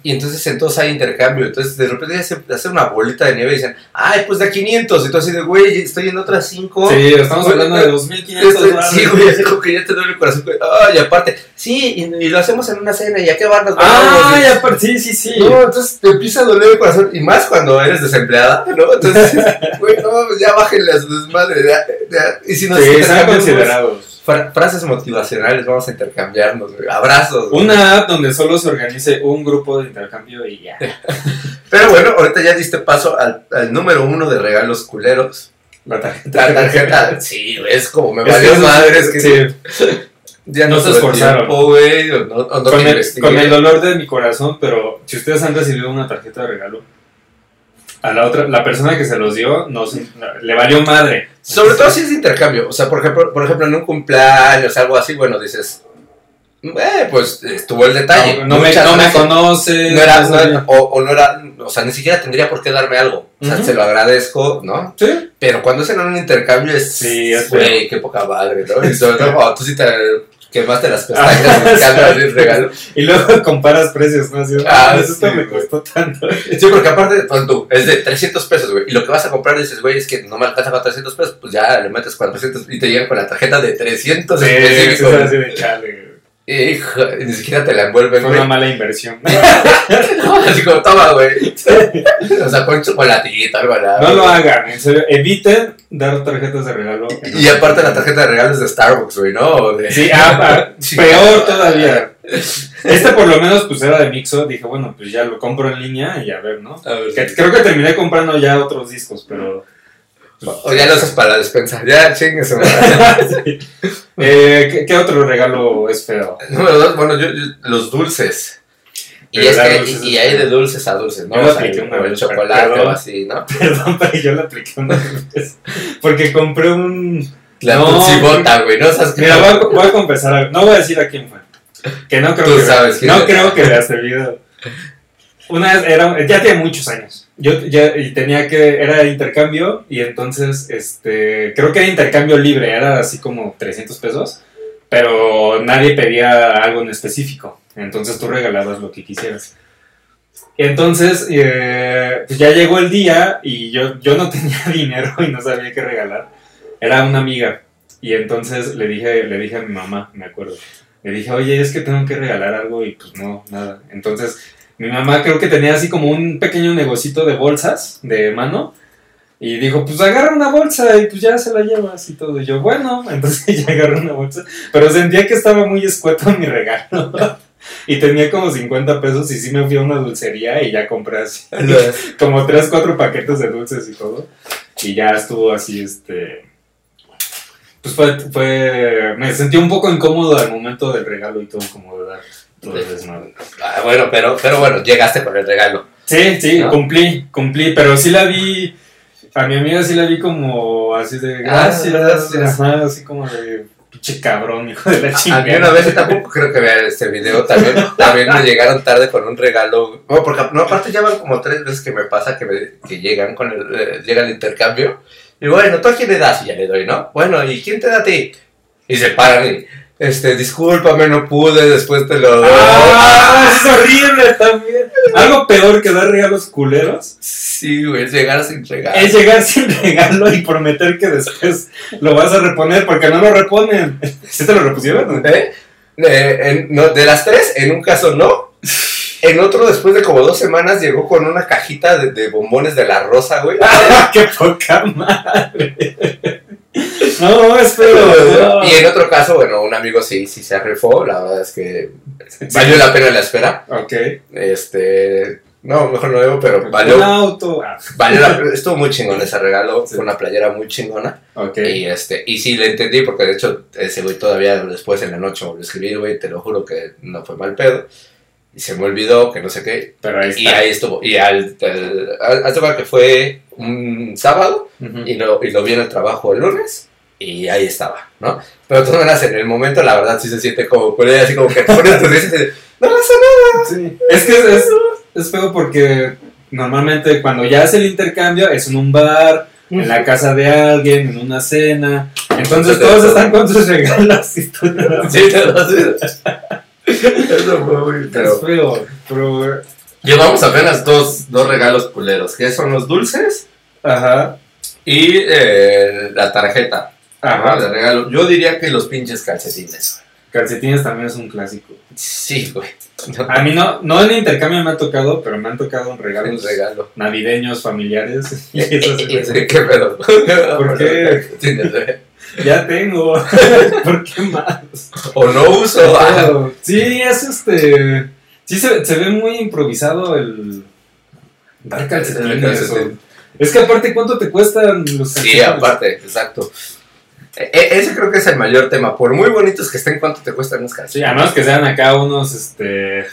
Y entonces entonces hay intercambio. Entonces de repente ya se hace una bolita de nieve y dicen, ay, pues da 500. Y tú así de, güey, estoy en otras 5. Sí, estamos hablando de 2500 Estoy- varos. Sí, güey, así como que ya te duele el corazón. güey. Ay, aparte, sí, y, y lo hacemos en una cena. ¿Y a qué van nos Ah, vamos? Y- ya, par- sí, sí, sí. No, entonces te empieza a doler el corazón. Y más cuando eres desempleada, ¿no? Entonces, güey, no, ya bájenle a su desmadre. ya, ya. Y si nos sí, están considerados. Fra- frases motivacionales, vamos a intercambiarnos, güey. Abrazos. güey. Una app donde solo se organice un grupo de intercambio y ya. Pero bueno, ahorita ya diste paso al, al número uno de regalos culeros. La tarjeta. La tarjeta, sí, es como me valió madre, es que sí, ya no no, se esforzaron. tiempo, güey, o no, o no con, te el, investigué. con el dolor de mi corazón, pero si ustedes han recibido una tarjeta de regalo, a la otra, la persona que se los dio, no, se- le valió madre. Sobre todo si es de intercambio. O sea, por ejemplo, por ejemplo, en un cumpleaños, algo así, bueno, dices, eh, pues estuvo el detalle. No, no me, no me gracias. conoce. No era, no o, o no era, o sea, ni siquiera tendría por qué darme algo. O sea, Ujú. se lo agradezco, ¿no? Sí. Pero cuando es en un intercambio es, Sí, güey, qué poca madre, ¿no? Y sobre todo tú sí te quemaste las pestañas sí. el regalo. Y luego comparas precios, ¿no? Así, Ah, ah, eso sí, me güey. costó tanto. Sí, porque aparte, pues, tú, es de 300 pesos, güey. Y lo que vas a comprar dices, güey, es que no me alcanza con 300 pesos, pues ya le metes 400 y te llegan con la tarjeta de 300 Sí, sí, específico. es así de chale. Hijo, y ni siquiera te la envuelven, Fue güey. una mala inversión. No, así como, toma, güey. o sea, con chocolatito, algo. No lo hagan, en serio. Eviten dar tarjetas de regalo. Y aparte la tarjeta de regalos de Starbucks, güey, ¿no? De- Sí, ah, ah, peor todavía. Este por lo menos pues era de Mixo, dije, bueno, pues ya lo compro en línea y a ver, ¿no? A ver, Que- sí. creo que terminé comprando ya otros discos, pero... O ya lo usas para la despensa. Ya, chingues. Sí. Eh, ¿qué, qué otro regalo es feo? Número dos, bueno, yo, yo- los dulces. Y, es que, y, y hay de dulces a dulces, ¿no? Yo lo O sea, apliqué una o el vez, chocolate perdón. o así, ¿no? Perdón, pero yo lo apliqué una vez. Porque compré un... La No, tutsibota, güey, ¿no? ¿Sabes qué? Mira, voy a, voy a confesar algo. No voy a decir a quién fue. Que no creo Tú que sabes quién no creo que veas el video. Una vez era ya tiene muchos años. Yo ya tenía que era intercambio y entonces este creo que era intercambio libre, era así como 300 pesos, pero nadie pedía algo en específico. Entonces tú regalabas lo que quisieras. Entonces, eh, pues ya llegó el día y yo, yo no tenía dinero y no sabía qué regalar. Era una amiga. Y entonces le dije, le dije a mi mamá, me acuerdo. Le dije, oye, es que tengo que regalar algo y pues no, nada. Entonces, mi mamá creo que tenía así como un pequeño negocito de bolsas de mano. Y dijo, pues agarra una bolsa y pues ya se la llevas y todo. Y yo, bueno, entonces ya agarré una bolsa. Pero sentía que estaba muy escueto mi regalo. y tenía como 50 pesos y sí me fui a una dulcería y ya compré así como 3, 4 paquetes de dulces y todo. Y ya estuvo así, este... Pues fue, fue... Me sentí un poco incómodo al momento del regalo y todo, como de dar el desmadre. Ah, bueno, pero, pero bueno, llegaste con el regalo. Sí, sí, ¿No? cumplí, cumplí, pero sí la vi... A mi amiga sí la vi como así de gracias, Ah, gracias. ajá, así como de pinche cabrón, hijo de la A chingada. mí una vez, tampoco creo que vea este video, también, también me llegaron tarde con un regalo. No, porque no, aparte ya van como tres veces que me pasa que, me, que llegan con el, eh, llega el intercambio. Y bueno, ¿tú a quién le das? Y ya le doy, ¿no? Bueno, ¿y quién te da a ti? Y se paran y, este, discúlpame, no pude, después te lo doy. ¡Ah! Es horrible también. Algo peor que dar regalos culeros Sí, güey, es llegar sin regalo. es llegar sin regalo y prometer que después lo vas a reponer porque no lo reponen. ¿Sí te lo repusieron? ¿Eh? Eh, en- no, de las tres, en un caso no. En otro, después de como dos semanas, llegó con una cajita de, de bombones de la rosa, güey. ¡Qué poca madre! No, es feo. no. Y en otro caso, bueno, un amigo sí, sí se rifó, la verdad es que valió la pena la espera. Ok. Este, no, mejor no digo, pero Un valió, auto. Ah, valió la. Estuvo muy chingón ese regalo, Sí. fue una playera muy chingona. ok. Y este, y sí le entendí, porque de hecho ese güey todavía después en la noche me lo escribí, güey, te lo juro que no fue mal pedo. Y se me olvidó, que no sé qué. Pero ahí Y ahí estuvo. Y al, al, que fue un sábado y lo, y lo vi en el trabajo el lunes y ahí estaba, ¿no? Pero de todas maneras, en el momento, la verdad, sí se siente como, con así como que te pones tus dientes y dices, no pasa nada. Sí. Es que es, es, es feo porque normalmente cuando ya hace el intercambio es en un bar, en la casa de alguien, en una cena. Entonces todos están con sus regalos y tú. Sí, te lo haces. Eso fue muy Es feo. feo, pero... Llevamos apenas dos, dos regalos culeros, que son los dulces Ajá, y eh, la tarjeta ¿no? ajá. de regalo. Yo diría que los pinches calcetines. Calcetines también es un clásico. Sí, güey. A mí no, no en intercambio me ha tocado, pero me han tocado Un regalos regalo. navideños, familiares. Y eso sí me- ¿Qué pedo? ¿Por qué? Ya tengo. ¿Por qué más? O no uso. ah. Pero, sí, es este. Sí, se, se ve muy improvisado el. Dar calcetines. Es que aparte, ¿cuánto te cuestan los calcetines? Sí, aparte, exacto. E- e- ese creo que es el mayor tema. Por muy bonitos que estén, ¿cuánto te cuestan los Sí, calcetines? a menos que sean acá unos, este.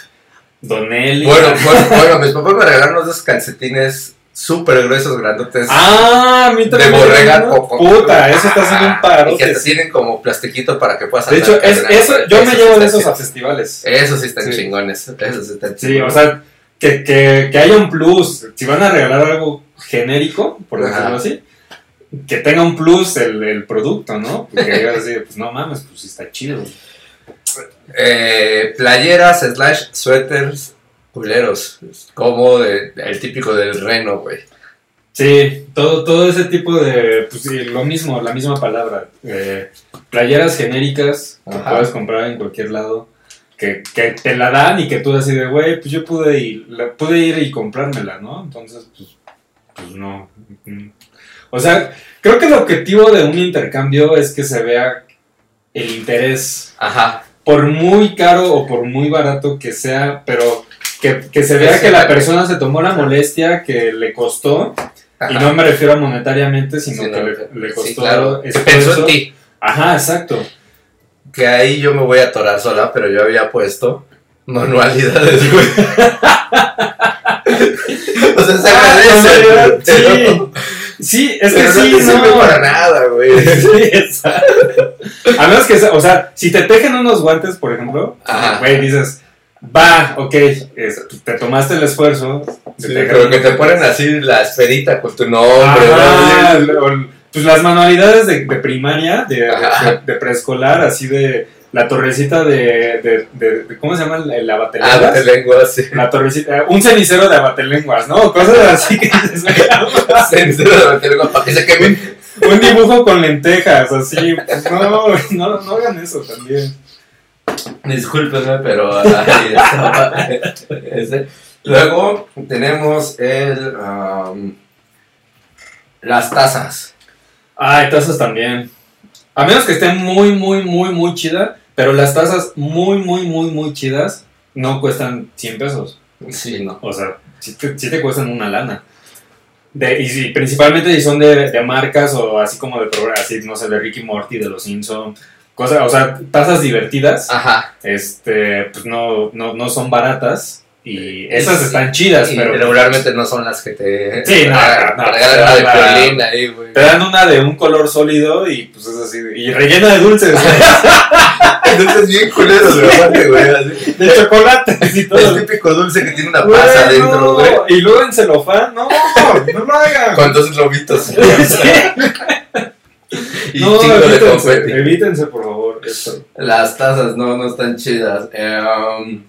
Donelli. Bueno, bueno, bueno, mis papás me regalaron unos calcetines súper gruesos, grandotes. Ah, a mí también. de borrega. o- Puta, eso está haciendo un paro. Y que te tienen como plastiquito para que puedas De hecho, es, eso, yo me sí llevo de esos a festivales. Eso sí están Sí. chingones. Eso sí están Sí, chingones. o sea, que, que, que haya un plus. Si van a regalar algo genérico, por decirlo así, que tenga un plus el, el producto, ¿no? Porque digas así, pues no mames, pues sí está chido. Eh, playeras, slash, suéteres, culeros. Como de- el típico del reno, güey. Sí, todo, todo ese tipo de, pues sí, lo mismo, la misma palabra. Eh, playeras genéricas que Ajá. puedes comprar en cualquier lado. Que, que te la dan y que tú así de, güey, pues yo pude ir, la, pude ir y comprármela, ¿no? Entonces, pues, pues no. Mm. O sea, creo que el objetivo de un intercambio es que se vea el interés, Ajá. por muy caro o por muy barato que sea, pero que, que se vea Sí, que la persona se tomó la molestia que le costó ajá. y no me refiero a monetariamente, sino que no, le, le costó claro. Que pensó en ti. Ajá, exacto. Que ahí yo me voy a atorar sola, pero yo había puesto manualidades, güey. o sea, se Ah, agradece. pero- Sí, es que sí, no sirve no. para nada, güey. Sí, exacto. A menos que, o sea, si te tejen unos guantes, por ejemplo, Ajá. güey, dices, va, ok, es- te tomaste el esfuerzo. Sí, pero que te ponen así la esferita con tu nombre, Ajá, ¿no? o- pues las manualidades de, de primaria, de, Ajá. de- de preescolar, así de la torrecita de, de, ¿cómo se llama? El, Ah, abatelenguas. de lengua, sí. La torrecita, un cenicero de abatelenguas, ¿no? Cosas así que dices, Sincero, de lengua, para que se queme. un dibujo con lentejas, así. pues, no, no, no hagan eso también. Discúlpenme, pero ahí estaba ese. Luego tenemos el, um, las tazas. Ay, tazas también. A menos que esté muy, muy, muy, muy chida, pero las tazas muy, muy, muy, muy chidas no cuestan 100 pesos. Sí, no. O sea, sí te, sí te cuestan una lana. De, y si- principalmente si son de, de marcas o así como de programas, así, no sé, de Ricky Morty, de los Simpsons, cosas, o sea, tazas divertidas, Ajá. este, pues no, no, no son baratas y esas están chidas, Y pero regularmente no son las que te Sí, no, no, no, regalan la de ahí, güey. te dan una de un color sólido y pues es así, y rellena de dulces, Entonces bien culeros, güey, de chocolates y todo. El típico dulce que tiene una pasa adentro, güey. Y luego en celofán, no, no lo hagan. Con dos lobitos. Y no, chingo de evítense, confeti. evítense, por favor. Esto. Las tazas no, no están chidas. Eh, um,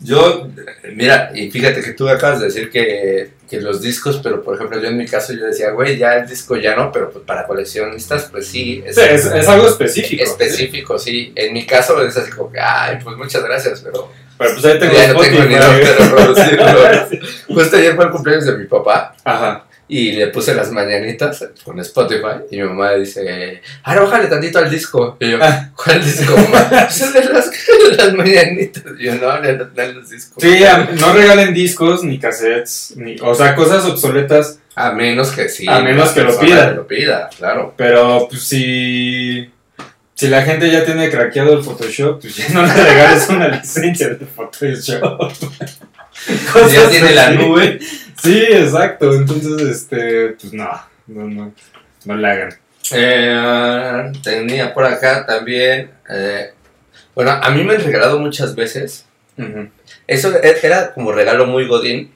yo, mira, y fíjate que tú acabas de decir que, que los discos, pero por ejemplo, yo en mi caso yo decía, güey, ya el disco ya no, pero pues para coleccionistas, pues sí, es Sí, es, es algo específico. específico, sí. En mi caso es así como que, ay, pues muchas gracias, pero Pero pues ahí tengo ya no tengo ni idea de reproducirlo. Justo ayer fue el cumpleaños de mi papá Ajá. Y le puse las mañanitas con Spotify y mi mamá dice, ahora bájale tantito al disco. Y yo, Ah. ¿cuál disco, mamá? "Pues el de las, las mañanitas. Y yo, no, le dan los discos. Sí, no regalen discos ni cassettes, ni, o sea, cosas obsoletas, A menos que sí. A menos que lo pida. Lo pida, claro. pero pues si, si la gente ya tiene craqueado el Photoshop, pues ya no le regales una licencia de Photoshop. Cosas ya tiene la nube. Sí, exacto, entonces, este, pues no, no, no, no le hagan. Eh, tenía por acá también. eh, bueno, a mí me han regalado muchas veces. Eso e- era como regalo muy godín,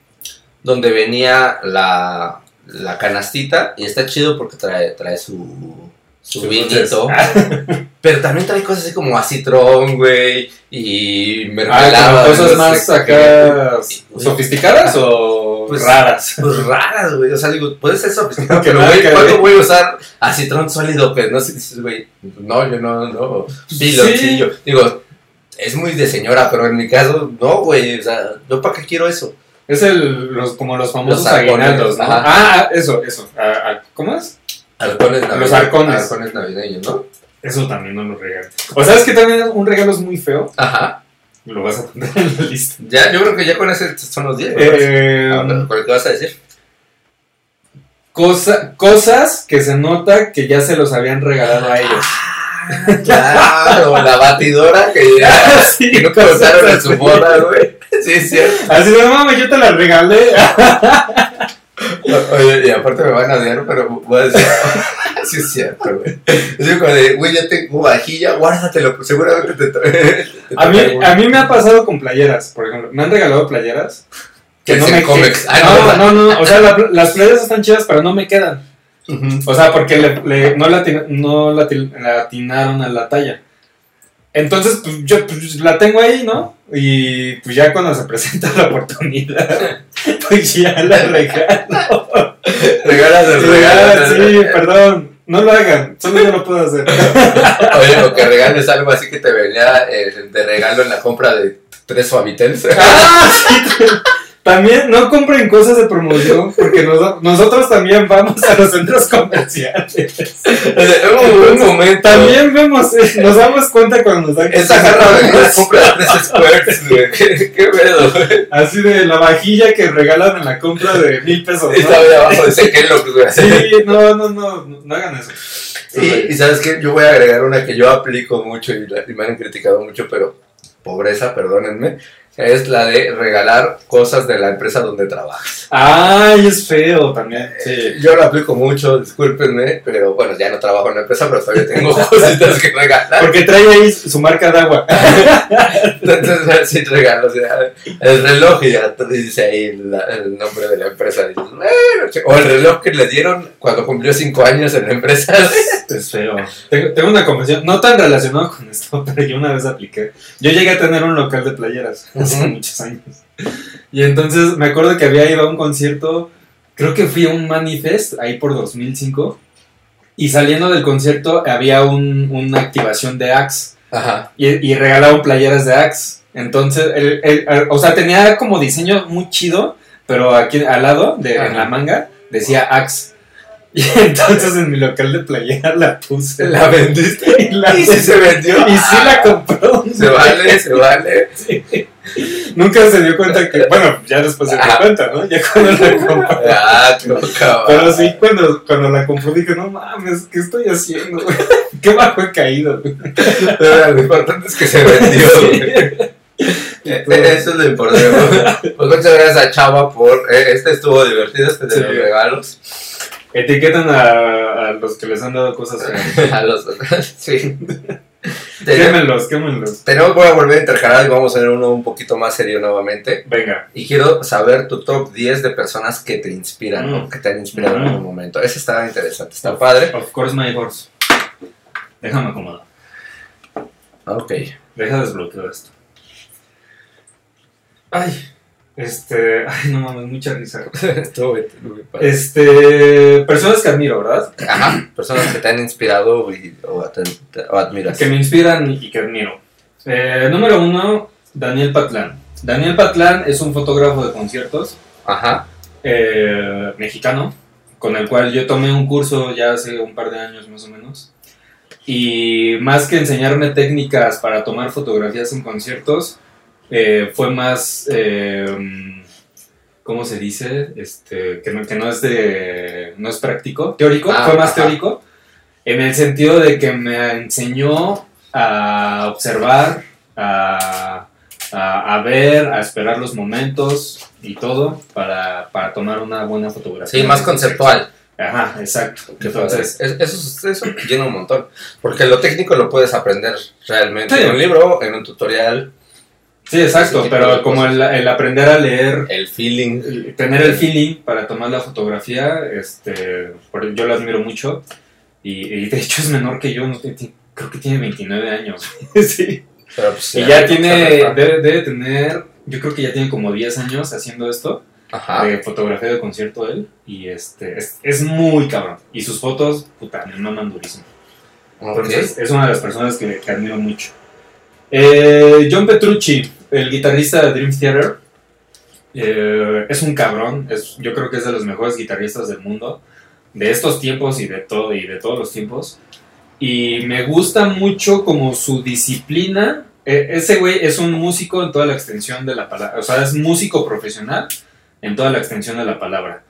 donde venía la, la canastita y está chido porque trae, trae su, su vinito. Pero también trae cosas así como acitrón, güey, y Ah, mermelada. cosas más acá sofisticadas o Pues- raras. Pues raras, güey. O sea, digo, puede ser sofisticado, pero, güey, que ¿cuándo ver. voy a usar acitrón sólido? Pues no sé, dices, güey, no, yo no, no. Piloncillo. Digo, es muy de señora, pero en mi caso, no, güey. O sea, ¿yo para qué quiero eso? Es el, los, como los famosos Los arcones, aguinaldos, ¿no? ajá. Ah, eso, eso. Ah, ah, ¿Cómo es? Navideños. Los halcones. Halcones navideños, ¿no? Eso también no lo regalan. O sabes que también un regalo es muy feo. Ajá. Lo vas a poner en la lista. Ya, yo creo que ya con ese son los 10. Eh, ¿Con el que vas a decir? cosa, cosas que se nota que ya se los habían regalado a ellos. Claro, la batidora que ya Sí, que no cosas contaron en su boda, güey. Sí, es cierto. Así de mames, yo te la regalé. Oye, y aparte me van a odiar, pero voy a decir. sí, es cierto, güey. Es como de, güey, ya tengo vajilla, guárdatelo, pues seguramente te. te- te A mí, a mí me ha pasado con playeras, por ejemplo. Me han regalado playeras. Que no me que- Ah, no, no, no, O sea, la- las playeras están chidas, pero no me quedan. O sea, porque le, le- no, la, no la, la atinaron a la talla. Entonces, pues yo pues, la tengo ahí, ¿no? Y pues ya cuando se presenta la oportunidad, pues ya la regalo. Regalas el Sí, regalo. sí, perdón. No lo hagan, solo yo lo puedo hacer. Oye, o que regales algo así que te venía eh, de regalo en la compra de tres suavitels. Ah, sí, También no compren cosas de promoción porque nos- nosotros también vamos a los centros comerciales. Hubo un momento. También vemos, eh, nos damos cuenta cuando nos dan Esa jarra de de la compra de güey. ¿Qué, qué pedo, güey? Así de la vajilla que regalan en la compra de mil pesos. ¿no? Ahí abajo de ese Kellogg, güey. Sí, no, no, no, no, no hagan eso. Y, y sabes qué, yo voy a agregar una que yo aplico mucho y, la- y me han criticado mucho, pero pobreza, perdónenme, es la de regalar cosas de la empresa donde trabajas. Ay, es feo también. Sí. Yo lo aplico mucho, discúlpenme, pero bueno, ya no trabajo en la empresa, pero todavía tengo cositas que regalar. Porque trae ahí su marca de agua. Entonces, sí regalo, o sea, el reloj y ya te dice ahí la- el nombre de la empresa. O el reloj que le dieron cuando cumplió cinco años en la empresa. Es feo. Tengo, tengo una confesión, no tan relacionado con esto, pero yo una vez apliqué. Yo llegué a tener un local de playeras hace muchos años. Y entonces me acuerdo que había ido a un concierto, creo que fui a un Manifest ahí por 2005. Y saliendo del concierto había un- una activación de Axe Ajá. y, y regalaban playeras de Axe. Entonces, el- el- el- o sea, tenía como diseño muy chido, pero aquí al lado, de, Ajá. en la manga, decía Axe. Y entonces en mi local de playera la puse. ¿La vendiste? Y, la- ¿Y si se vendió? y sí la compró. Se vale, se vale. Nunca se dio cuenta que. Bueno, ya después se dio Ajá. cuenta, ¿no? Ya cuando la compró. Ah, cabrón. Pero sí, cuando, cuando la compró dije, no mames, ¿qué estoy haciendo? güey? ¿Qué bajo he caído? güey?" Pero Lo importante es que se vendió. Sí. güey. Eh, Eso es lo importante. Pues muchas gracias a Chava por. eh, este estuvo divertido, este de Sí. los regalos. Etiquetan a, a los que les han dado cosas feas. A los. Sí. Quémenlos, quémenlos. tenemos- voy a volver a intercalar y vamos a hacer uno un poquito más serio nuevamente. Venga. Y quiero saber tu top 10 de personas que te inspiran Mm. o que te han inspirado en Mm. algún momento. Ese está interesante, está padre. Of course, my horse. Déjame acomodar. Ok. Deja desbloquear esto. Ay, este. Ay, no mames, mucha risa. Estuvo. Este. Personas que admiro, ¿verdad? Ajá, personas que te han inspirado y, o, o admiras. Que me inspiran y que admiro. Eh, número uno, Daniel Patlán. Daniel Patlán es un fotógrafo de conciertos Ajá. eh, mexicano, con el cual yo tomé un curso ya hace un par de años más o menos. Y más que enseñarme técnicas para tomar fotografías en conciertos, eh, fue más, eh, ¿cómo se dice? Este, que, no, que no es de, no es práctico, teórico, Ah, fue más ajá. teórico, en el sentido de que me enseñó a observar, a, a- a ver, a esperar los momentos y todo para, para tomar una buena fotografía. Sí, más conceptual. Ajá, exacto. Entonces, eso, eso llena un montón. Porque lo técnico lo puedes aprender realmente Sí. en un libro, en un tutorial, sí, exacto, pero como el, el aprender a leer el feeling. el- tener el feeling para tomar la fotografía, este, yo lo admiro mucho. Y, y de hecho es menor que yo, no creo que tiene 29 años. sí. Pero, pues, Y ya tiene, debe, debe tener, yo creo que ya tiene como 10 años haciendo esto, Ajá. de fotografía de concierto él, y este, es, es muy cabrón. Y sus fotos, puta, me maman durísimo. Ok. Entonces, es una de las personas que, que admiro mucho. Eh, John Petrucci, el guitarrista de Dream Theater, eh, es un cabrón. Yo creo que es de los mejores guitarristas del mundo, de estos tiempos y de todo y de todos los tiempos. Y me gusta mucho como su disciplina. Eh, ese güey es un músico en toda la extensión de la palabra. O sea, es músico profesional en toda la extensión de la palabra.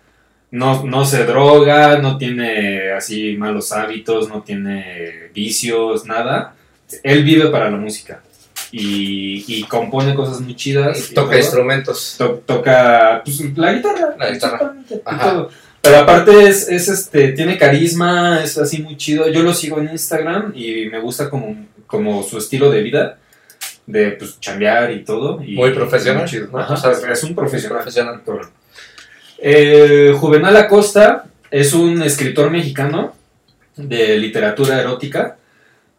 No, no se droga, no tiene así malos hábitos, no tiene vicios, nada. Él vive para la música y, y compone cosas muy chidas. y Toca instrumentos. To- toca pues, la guitarra. La guitarra. y todo. Pero aparte es, es, este, tiene carisma, es así muy chido. Yo lo sigo en Instagram y me gusta como, como su estilo de vida, de pues chambear y todo. Y, Muy profesional, muy chido. ¿no? Ajá, O sea, es, un profesional. profesional. Eh, Juvenal Acosta es un escritor mexicano de literatura erótica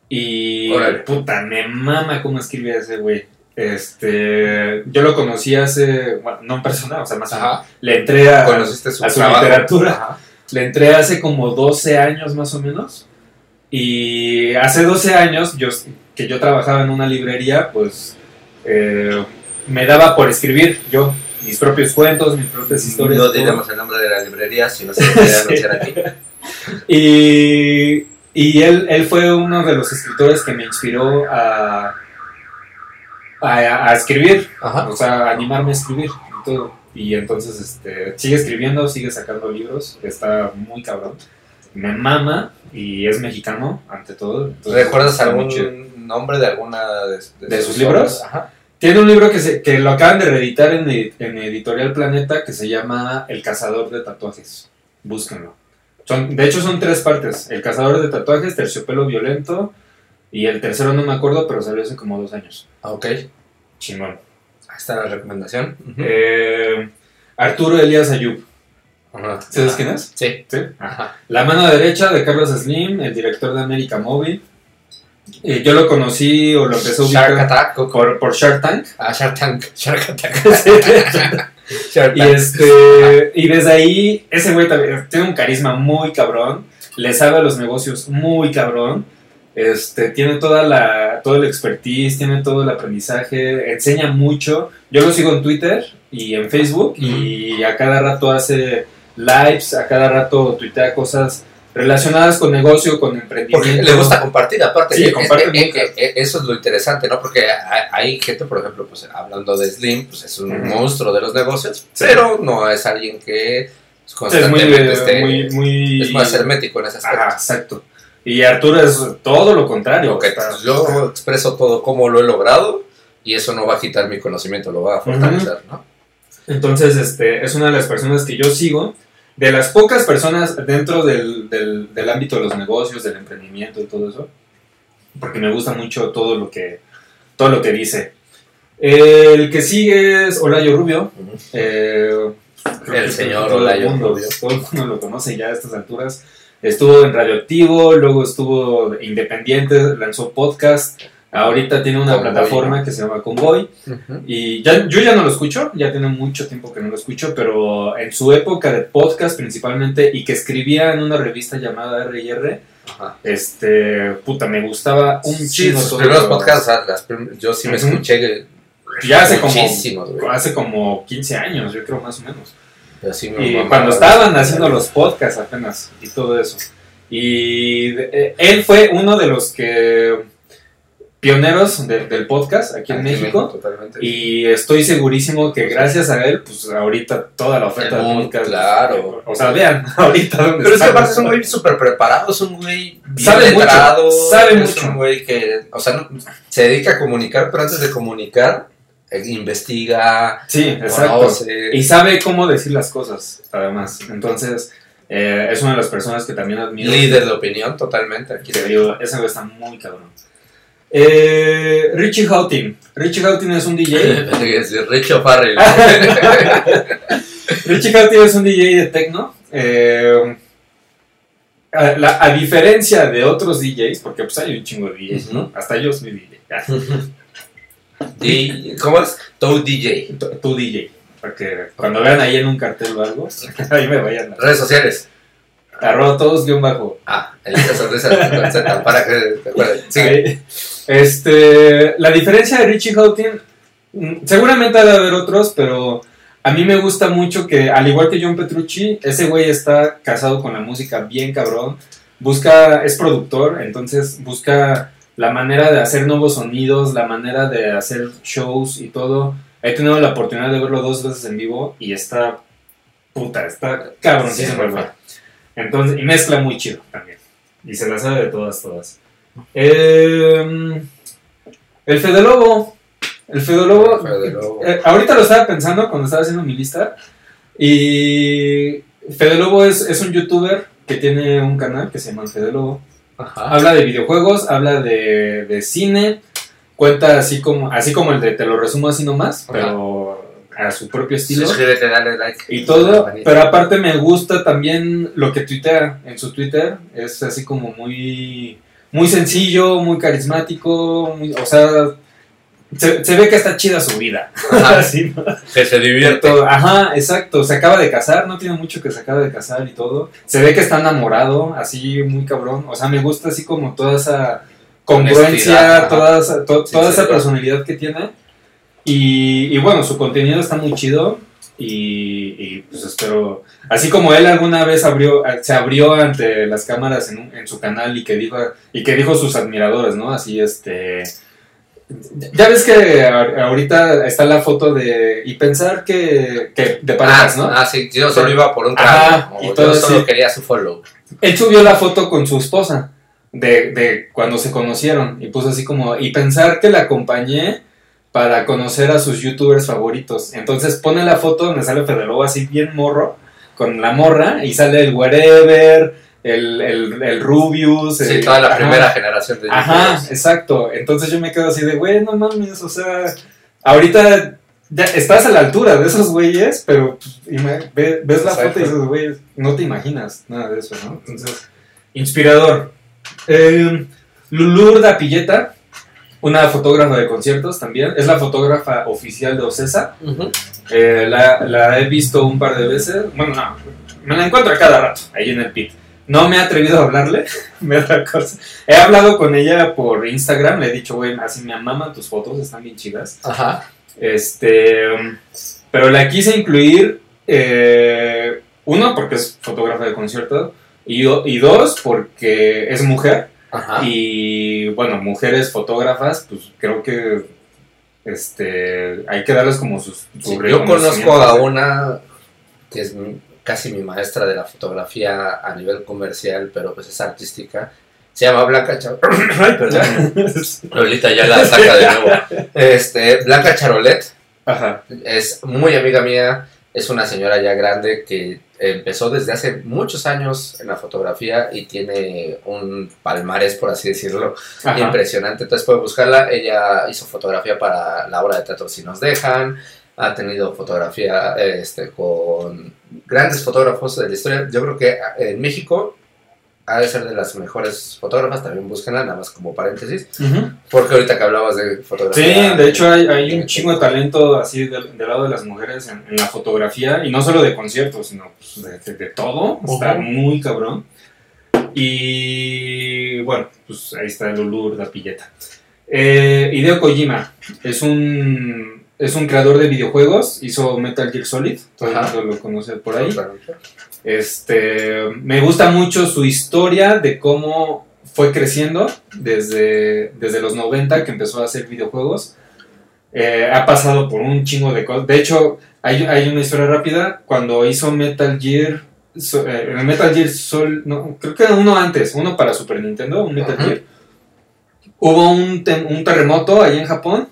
y Órale. puta, me mama cómo escribe ese güey. Este, yo lo conocí hace, bueno, no en persona, o sea, más. Ajá. Le entré a, Conociste su, a su literatura. Ajá. le entré hace como 12 años más o menos. Y hace 12 años yo, que yo trabajaba en una librería, pues eh, me daba por escribir yo mis propios cuentos, mis propias historias. No diremos el nombre de la librería, si no se puede anunciar aquí. Y, y él, él fue uno de los escritores que me inspiró a, a, a escribir, Ajá. o sea, a animarme a escribir y todo. Y entonces este, sigue escribiendo, sigue sacando libros, está muy cabrón. Me mama y es mexicano, ante todo. entonces ¿Recuerdas algún nombre de alguna de, ¿De sus libros? Ajá. Tiene un libro que, se, que lo acaban de reeditar en, en Editorial Planeta que se llama El cazador de tatuajes. Búsquenlo. Son, de hecho, son tres partes: El cazador de tatuajes, Terciopelo Violento y el tercero no me acuerdo, pero salió hace como dos años. Ah, Ok. Ahí Chingón. está la recomendación. Eh, Arturo Elías Ayub. Ajá. ¿Sabes quién es? Sí. Sí. Ajá. La mano derecha de Carlos Slim, el director de América Móvil. Eh, yo lo conocí o lo empecé a Shark Attack. por, por Shark Tank. Ah, Shark Tank. Shark Attack. Y este y desde ahí ese güey también tiene un carisma muy cabrón, le sabe a los negocios muy cabrón. Este, tiene toda la todo el expertise, tiene todo el aprendizaje, enseña mucho. Yo lo sigo en Twitter y en Facebook y a cada rato hace lives, a cada rato tuitea cosas relacionadas con negocio, con emprendimiento. Porque le gusta compartir, aparte. Sí, Eh, eh, eh, eh, eso es lo interesante, ¿no? Porque hay, gente, por ejemplo, pues hablando de Slim, pues es un monstruo de los negocios, Sí. pero no es alguien que es muy, constantemente esté- muy, muy es más hermético en ese aspecto. Ajá, exacto. Y Arturo es todo lo contrario. Está- pues yo expreso todo como lo he logrado y eso no va a quitar mi conocimiento, lo va a fortalecer, ¿no? Entonces, este, es una de las personas que yo sigo. De las pocas personas dentro del, del, del ámbito de los negocios, del emprendimiento y todo eso. Porque me gusta mucho todo lo que, todo lo que dice. El que sigue es Olayo Rubio. eh, El señor todo el Olayo mundo, Rubio. Todo el mundo lo conoce ya a estas alturas. Estuvo en Radioactivo, luego estuvo independiente, lanzó podcast. Ahorita tiene una Convoy, plataforma que se llama Convoy. Y ya, yo ya no lo escucho, ya tiene mucho tiempo que no lo escucho, pero en su época de podcast principalmente y que escribía en una revista llamada R&R, Ajá. este, puta, me gustaba un Sí, chingo sus todo. primeros podcasts, las prim- yo sí me Ujú. escuché que- Ya hace como, hace como 15 años, yo creo más o menos. Me Y cuando estaban haciendo los podcasts apenas y todo eso. Y eh, él fue uno de los que pioneros de- del podcast aquí en Aquí México. Y estoy segurísimo que gracias a él, pues ahorita toda la oferta de podcast. claro. O sea, vean, ahorita dónde Pero es que aparte es un güey súper preparado, es un güey bien Sabe mucho, sabe es mucho. un güey que, o sea, no- se dedica a comunicar, pero antes de comunicar, eh, investiga, Sí, exacto. conoce. Y sabe cómo decir las cosas, además. Entonces, eh, es una de las personas que también admiro. líder de opinión totalmente. Aquí Que digo, güey está muy cabrón. Eh, Richie Houghton. Richie Houghton es un DJ. Es Richo Farrell. Richie Houghton es un DJ de techno. Eh, a, la- a diferencia de otros DJs, porque pues hay un chingo de DJs, ¿no? Hasta yo soy DJ. D- ¿Cómo es? Toad DJ. Tú- Tú DJ. Para que cuando vean ahí en un cartel o algo, ahí me vayan. a- Redes sociales. Arroba todos guion bajo. Ah, el de Z, para que te acuerdes. Sigue. Ahí. Este, la diferencia de Richie Houghton, mm, seguramente ha de haber otros, pero a mí me gusta mucho que, al igual que John Petrucci, ese güey está casado con la música bien cabrón. Busca, es productor, entonces busca la manera de hacer nuevos sonidos, la manera de hacer shows y todo. He tenido la oportunidad de verlo dos veces en vivo y está, puta, está cabroncísimo Sí. Entonces, y mezcla muy chido también. Y se la sabe de todas, todas. Eh, el Fede Lobo. El Fede Lobo. Fede Lobo. eh, ahorita lo estaba pensando cuando estaba haciendo mi lista. Y Fede Lobo es, es un youtuber que tiene un canal que se llama Fede Lobo. Ajá. Habla de videojuegos, habla de, de cine, cuenta así como, así como el de te lo resumo así nomás, Ajá. pero a su propio estilo Suscríbete, dale like. y todo, pero aparte me gusta también lo que tuitea en su Twitter, es así como muy muy sencillo, muy carismático, muy- o sea, se, se ve que está chida su vida. Ajá. Así, ¿no? Que se divierte. Ajá, exacto, se acaba de casar, no tiene mucho que se acaba de casar y todo. Se ve que está enamorado, así muy cabrón, o sea, me gusta así como toda esa congruencia, toda esa, to- toda esa personalidad que tiene. Y, y bueno, su contenido está muy chido. Y, y, pues espero. Así como él alguna vez abrió, se abrió ante las cámaras en, un- en su canal y que dijo y que dijo sus admiradores, ¿no? Así este. Ya ves que ahorita está la foto de. Y pensar que. que de parejas, ¿no? Ah, sí, yo solo iba por un trago. y todo yo solo quería su follow. Él subió la foto con su esposa de, de cuando se conocieron y puso así como, y pensar que la acompañé para conocer a sus youtubers favoritos. Entonces pone la foto donde sale Federobo así bien morro, con la morra, y sale el Wherever, el, el, el Rubius. Sí, el- toda la ajá. primera generación de Ajá, youtubers. exacto. Entonces yo me quedo así de, güey, no mames, o sea, ahorita ya estás a la altura de esos güeyes, pero ves la foto y dices, güey, no te imaginas nada de eso, ¿no? Entonces, inspirador. Eh, Lulurda Pilleta, una fotógrafa de conciertos también, es la fotógrafa oficial de Ocesa. Eh, la, la he visto un par de veces. Bueno, no, me la encuentro a cada rato, ahí en el pit. No me he atrevido a hablarle, me da cosa. He hablado con ella por Instagram, le he dicho, güey, así me amaman tus fotos, están bien chidas. Ajá. Este, pero la quise incluir, eh, uno, porque es fotógrafa de y, do- y dos, porque es mujer. Ajá. Y bueno, mujeres fotógrafas, pues creo que este, hay que darles como sus. su Sí, yo conozco a una que es casi mi maestra de la fotografía a nivel comercial, pero pues es artística. Se llama Blanca Charolet. Lolita ya la saca de nuevo. Este, Blanca Charolet Ajá. es muy amiga mía. Es una señora ya grande que empezó desde hace muchos años en la fotografía y tiene un palmarés, por así decirlo, Ajá. impresionante. Entonces pueden buscarla. Ella hizo fotografía para la obra de teatro Si Nos Dejan. Ha tenido fotografía este, con grandes fotógrafos de la historia. Yo creo que en México ha de ser de las mejores fotógrafas. También búsquenla, nada más como paréntesis. Porque ahorita que hablabas de Sí, fotografía. de hecho hay, hay un chingo de talento así del, del lado de las mujeres en, en la fotografía y no solo de conciertos, sino pues, de, de- de todo. Está muy cabrón. Y bueno, pues ahí está Lulur, la pilleta. Eh, Hideo Kojima es un, es un creador de videojuegos, hizo Metal Gear Solid, todo el mundo lo conoce por ahí. Este, me gusta mucho su historia de cómo fue creciendo desde, desde los 90 que empezó a hacer videojuegos. Eh, ha pasado por un chingo de cosas. De hecho, hay, hay una historia rápida. Cuando hizo Metal Gear, so- eh, el Metal Gear Sol, no, creo que uno antes, uno para Super Nintendo, un Metal Ajá. Gear. Hubo un, un terremoto ahí en Japón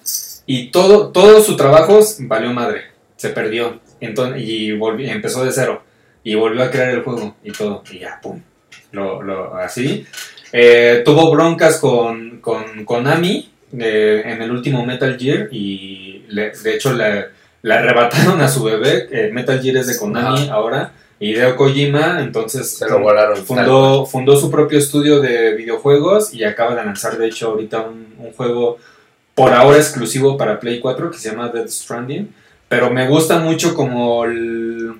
y todo, todo su trabajo valió madre, se perdió. Entonces, y volvió, empezó de cero. Y volvió a crear el juego y todo, y ya, pum, lo, lo- así. Eh, tuvo broncas con, con Konami eh, en el último Metal Gear. Y le- de hecho le, le arrebataron a su bebé, eh, Metal Gear es de Konami ahora, y Hideo Kojima, entonces Se lo volaron. fundó, fundó su propio estudio de videojuegos. Y acaba de lanzar, de hecho, ahorita un, un juego por ahora exclusivo para Play 4 que se llama Death Stranding. Pero me gusta mucho como el,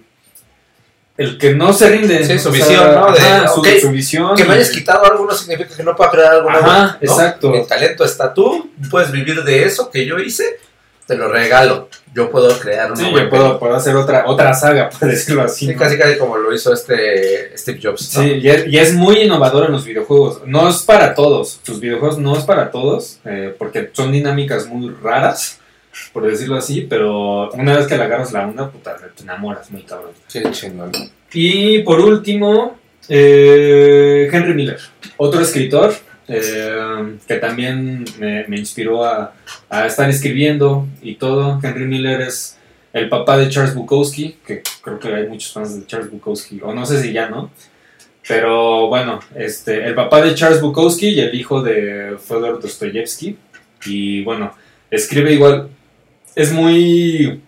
el que no se rinde. Sí, su o visión, ¿no? De, ajá, su, visión. Que me hayas quitado algo no significa que no pueda crear algo nuevo. Ajá, ¿no? exacto. El talento está tú, puedes vivir de eso que yo hice, te lo regalo. Yo puedo crear una Sí, yo puedo, puedo hacer otra, otra saga, por decirlo así. Sí, ¿no? casi casi como lo hizo este Steve Jobs. ¿no? Sí, y es, y es muy innovador en los videojuegos. No es para todos. Sus videojuegos no es para todos, eh, porque son dinámicas muy raras, por decirlo así, pero una vez que le agarras la onda, puta, te enamoras muy cabrón. Sí, chingón. Y por último, eh, Henry Miller, otro escritor eh, que también me, inspiró a, a estar escribiendo y todo. Henry Miller es el papá de Charles Bukowski, que creo que hay muchos fans de Charles Bukowski, o no sé si ya no. Pero bueno, este, el papá de Charles Bukowski y el hijo de Fyodor Dostoyevsky. Y bueno, escribe igual, es muy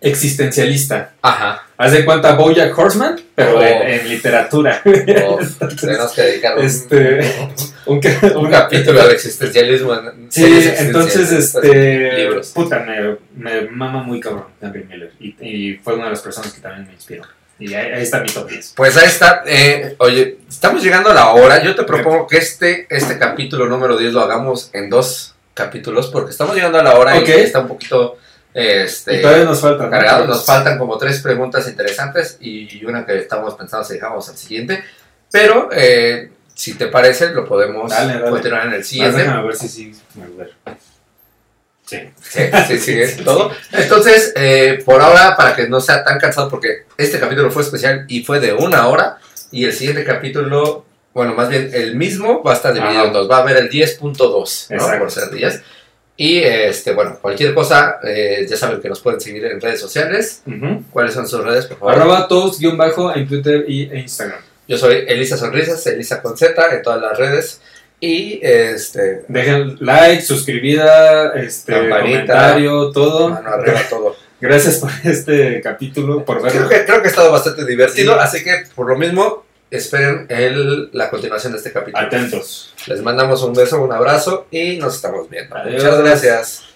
existencialista. Ajá. Haz de cuenta Bojack Horseman, pero Oh. en, en literatura. Oh, tenemos que dedicar un, Este, un, un un capítulo al existencialismo. en Sí, entonces, existencialistas, este, libros. puta, me, me mama muy cabrón Henry Miller. Y, y fue una de las personas que también me inspiró. Y ahí, ahí está mi top 10. Pues ahí está. eh, oye, estamos llegando a la hora. Yo te propongo que este, este capítulo número 10 lo hagamos en dos capítulos porque estamos llegando a la hora Ok. y está un poquito este, y todavía nos falta. ¿no? cargado. Nos faltan como tres preguntas interesantes y una que estamos pensando si dejamos al siguiente. Pero eh, si te parece, lo podemos Dale, dale. continuar en el siguiente. déjame ver si sí. Sí. Sí, sí, sí, es todo. Entonces, eh, por ahora, para que no sea tan cansado, porque este capítulo fue especial y fue de una hora, y el siguiente capítulo, bueno, más bien el mismo, va a estar dividido Ajá. en dos. Va a haber el 10.2, ¿no? Por ser 10. Y, este, bueno, cualquier cosa, eh, ya saben que nos pueden seguir en redes sociales. ¿Cuáles son sus redes, por favor? Arroba toast guion bajo en Twitter y e Instagram. Yo soy Elisa Sonrisas, Elisa con Z, en todas las redes. Y, este, Dejen like, suscribida, este, Campanita. comentario, todo. mano arriba todo. Gracias por este capítulo, por Creo verlo. que, creo que ha estado bastante divertido, Sí. así que por lo mismo esperen el, la continuación de este capítulo. Atentos. Les mandamos un beso, un abrazo y nos estamos viendo. Adiós. Muchas gracias.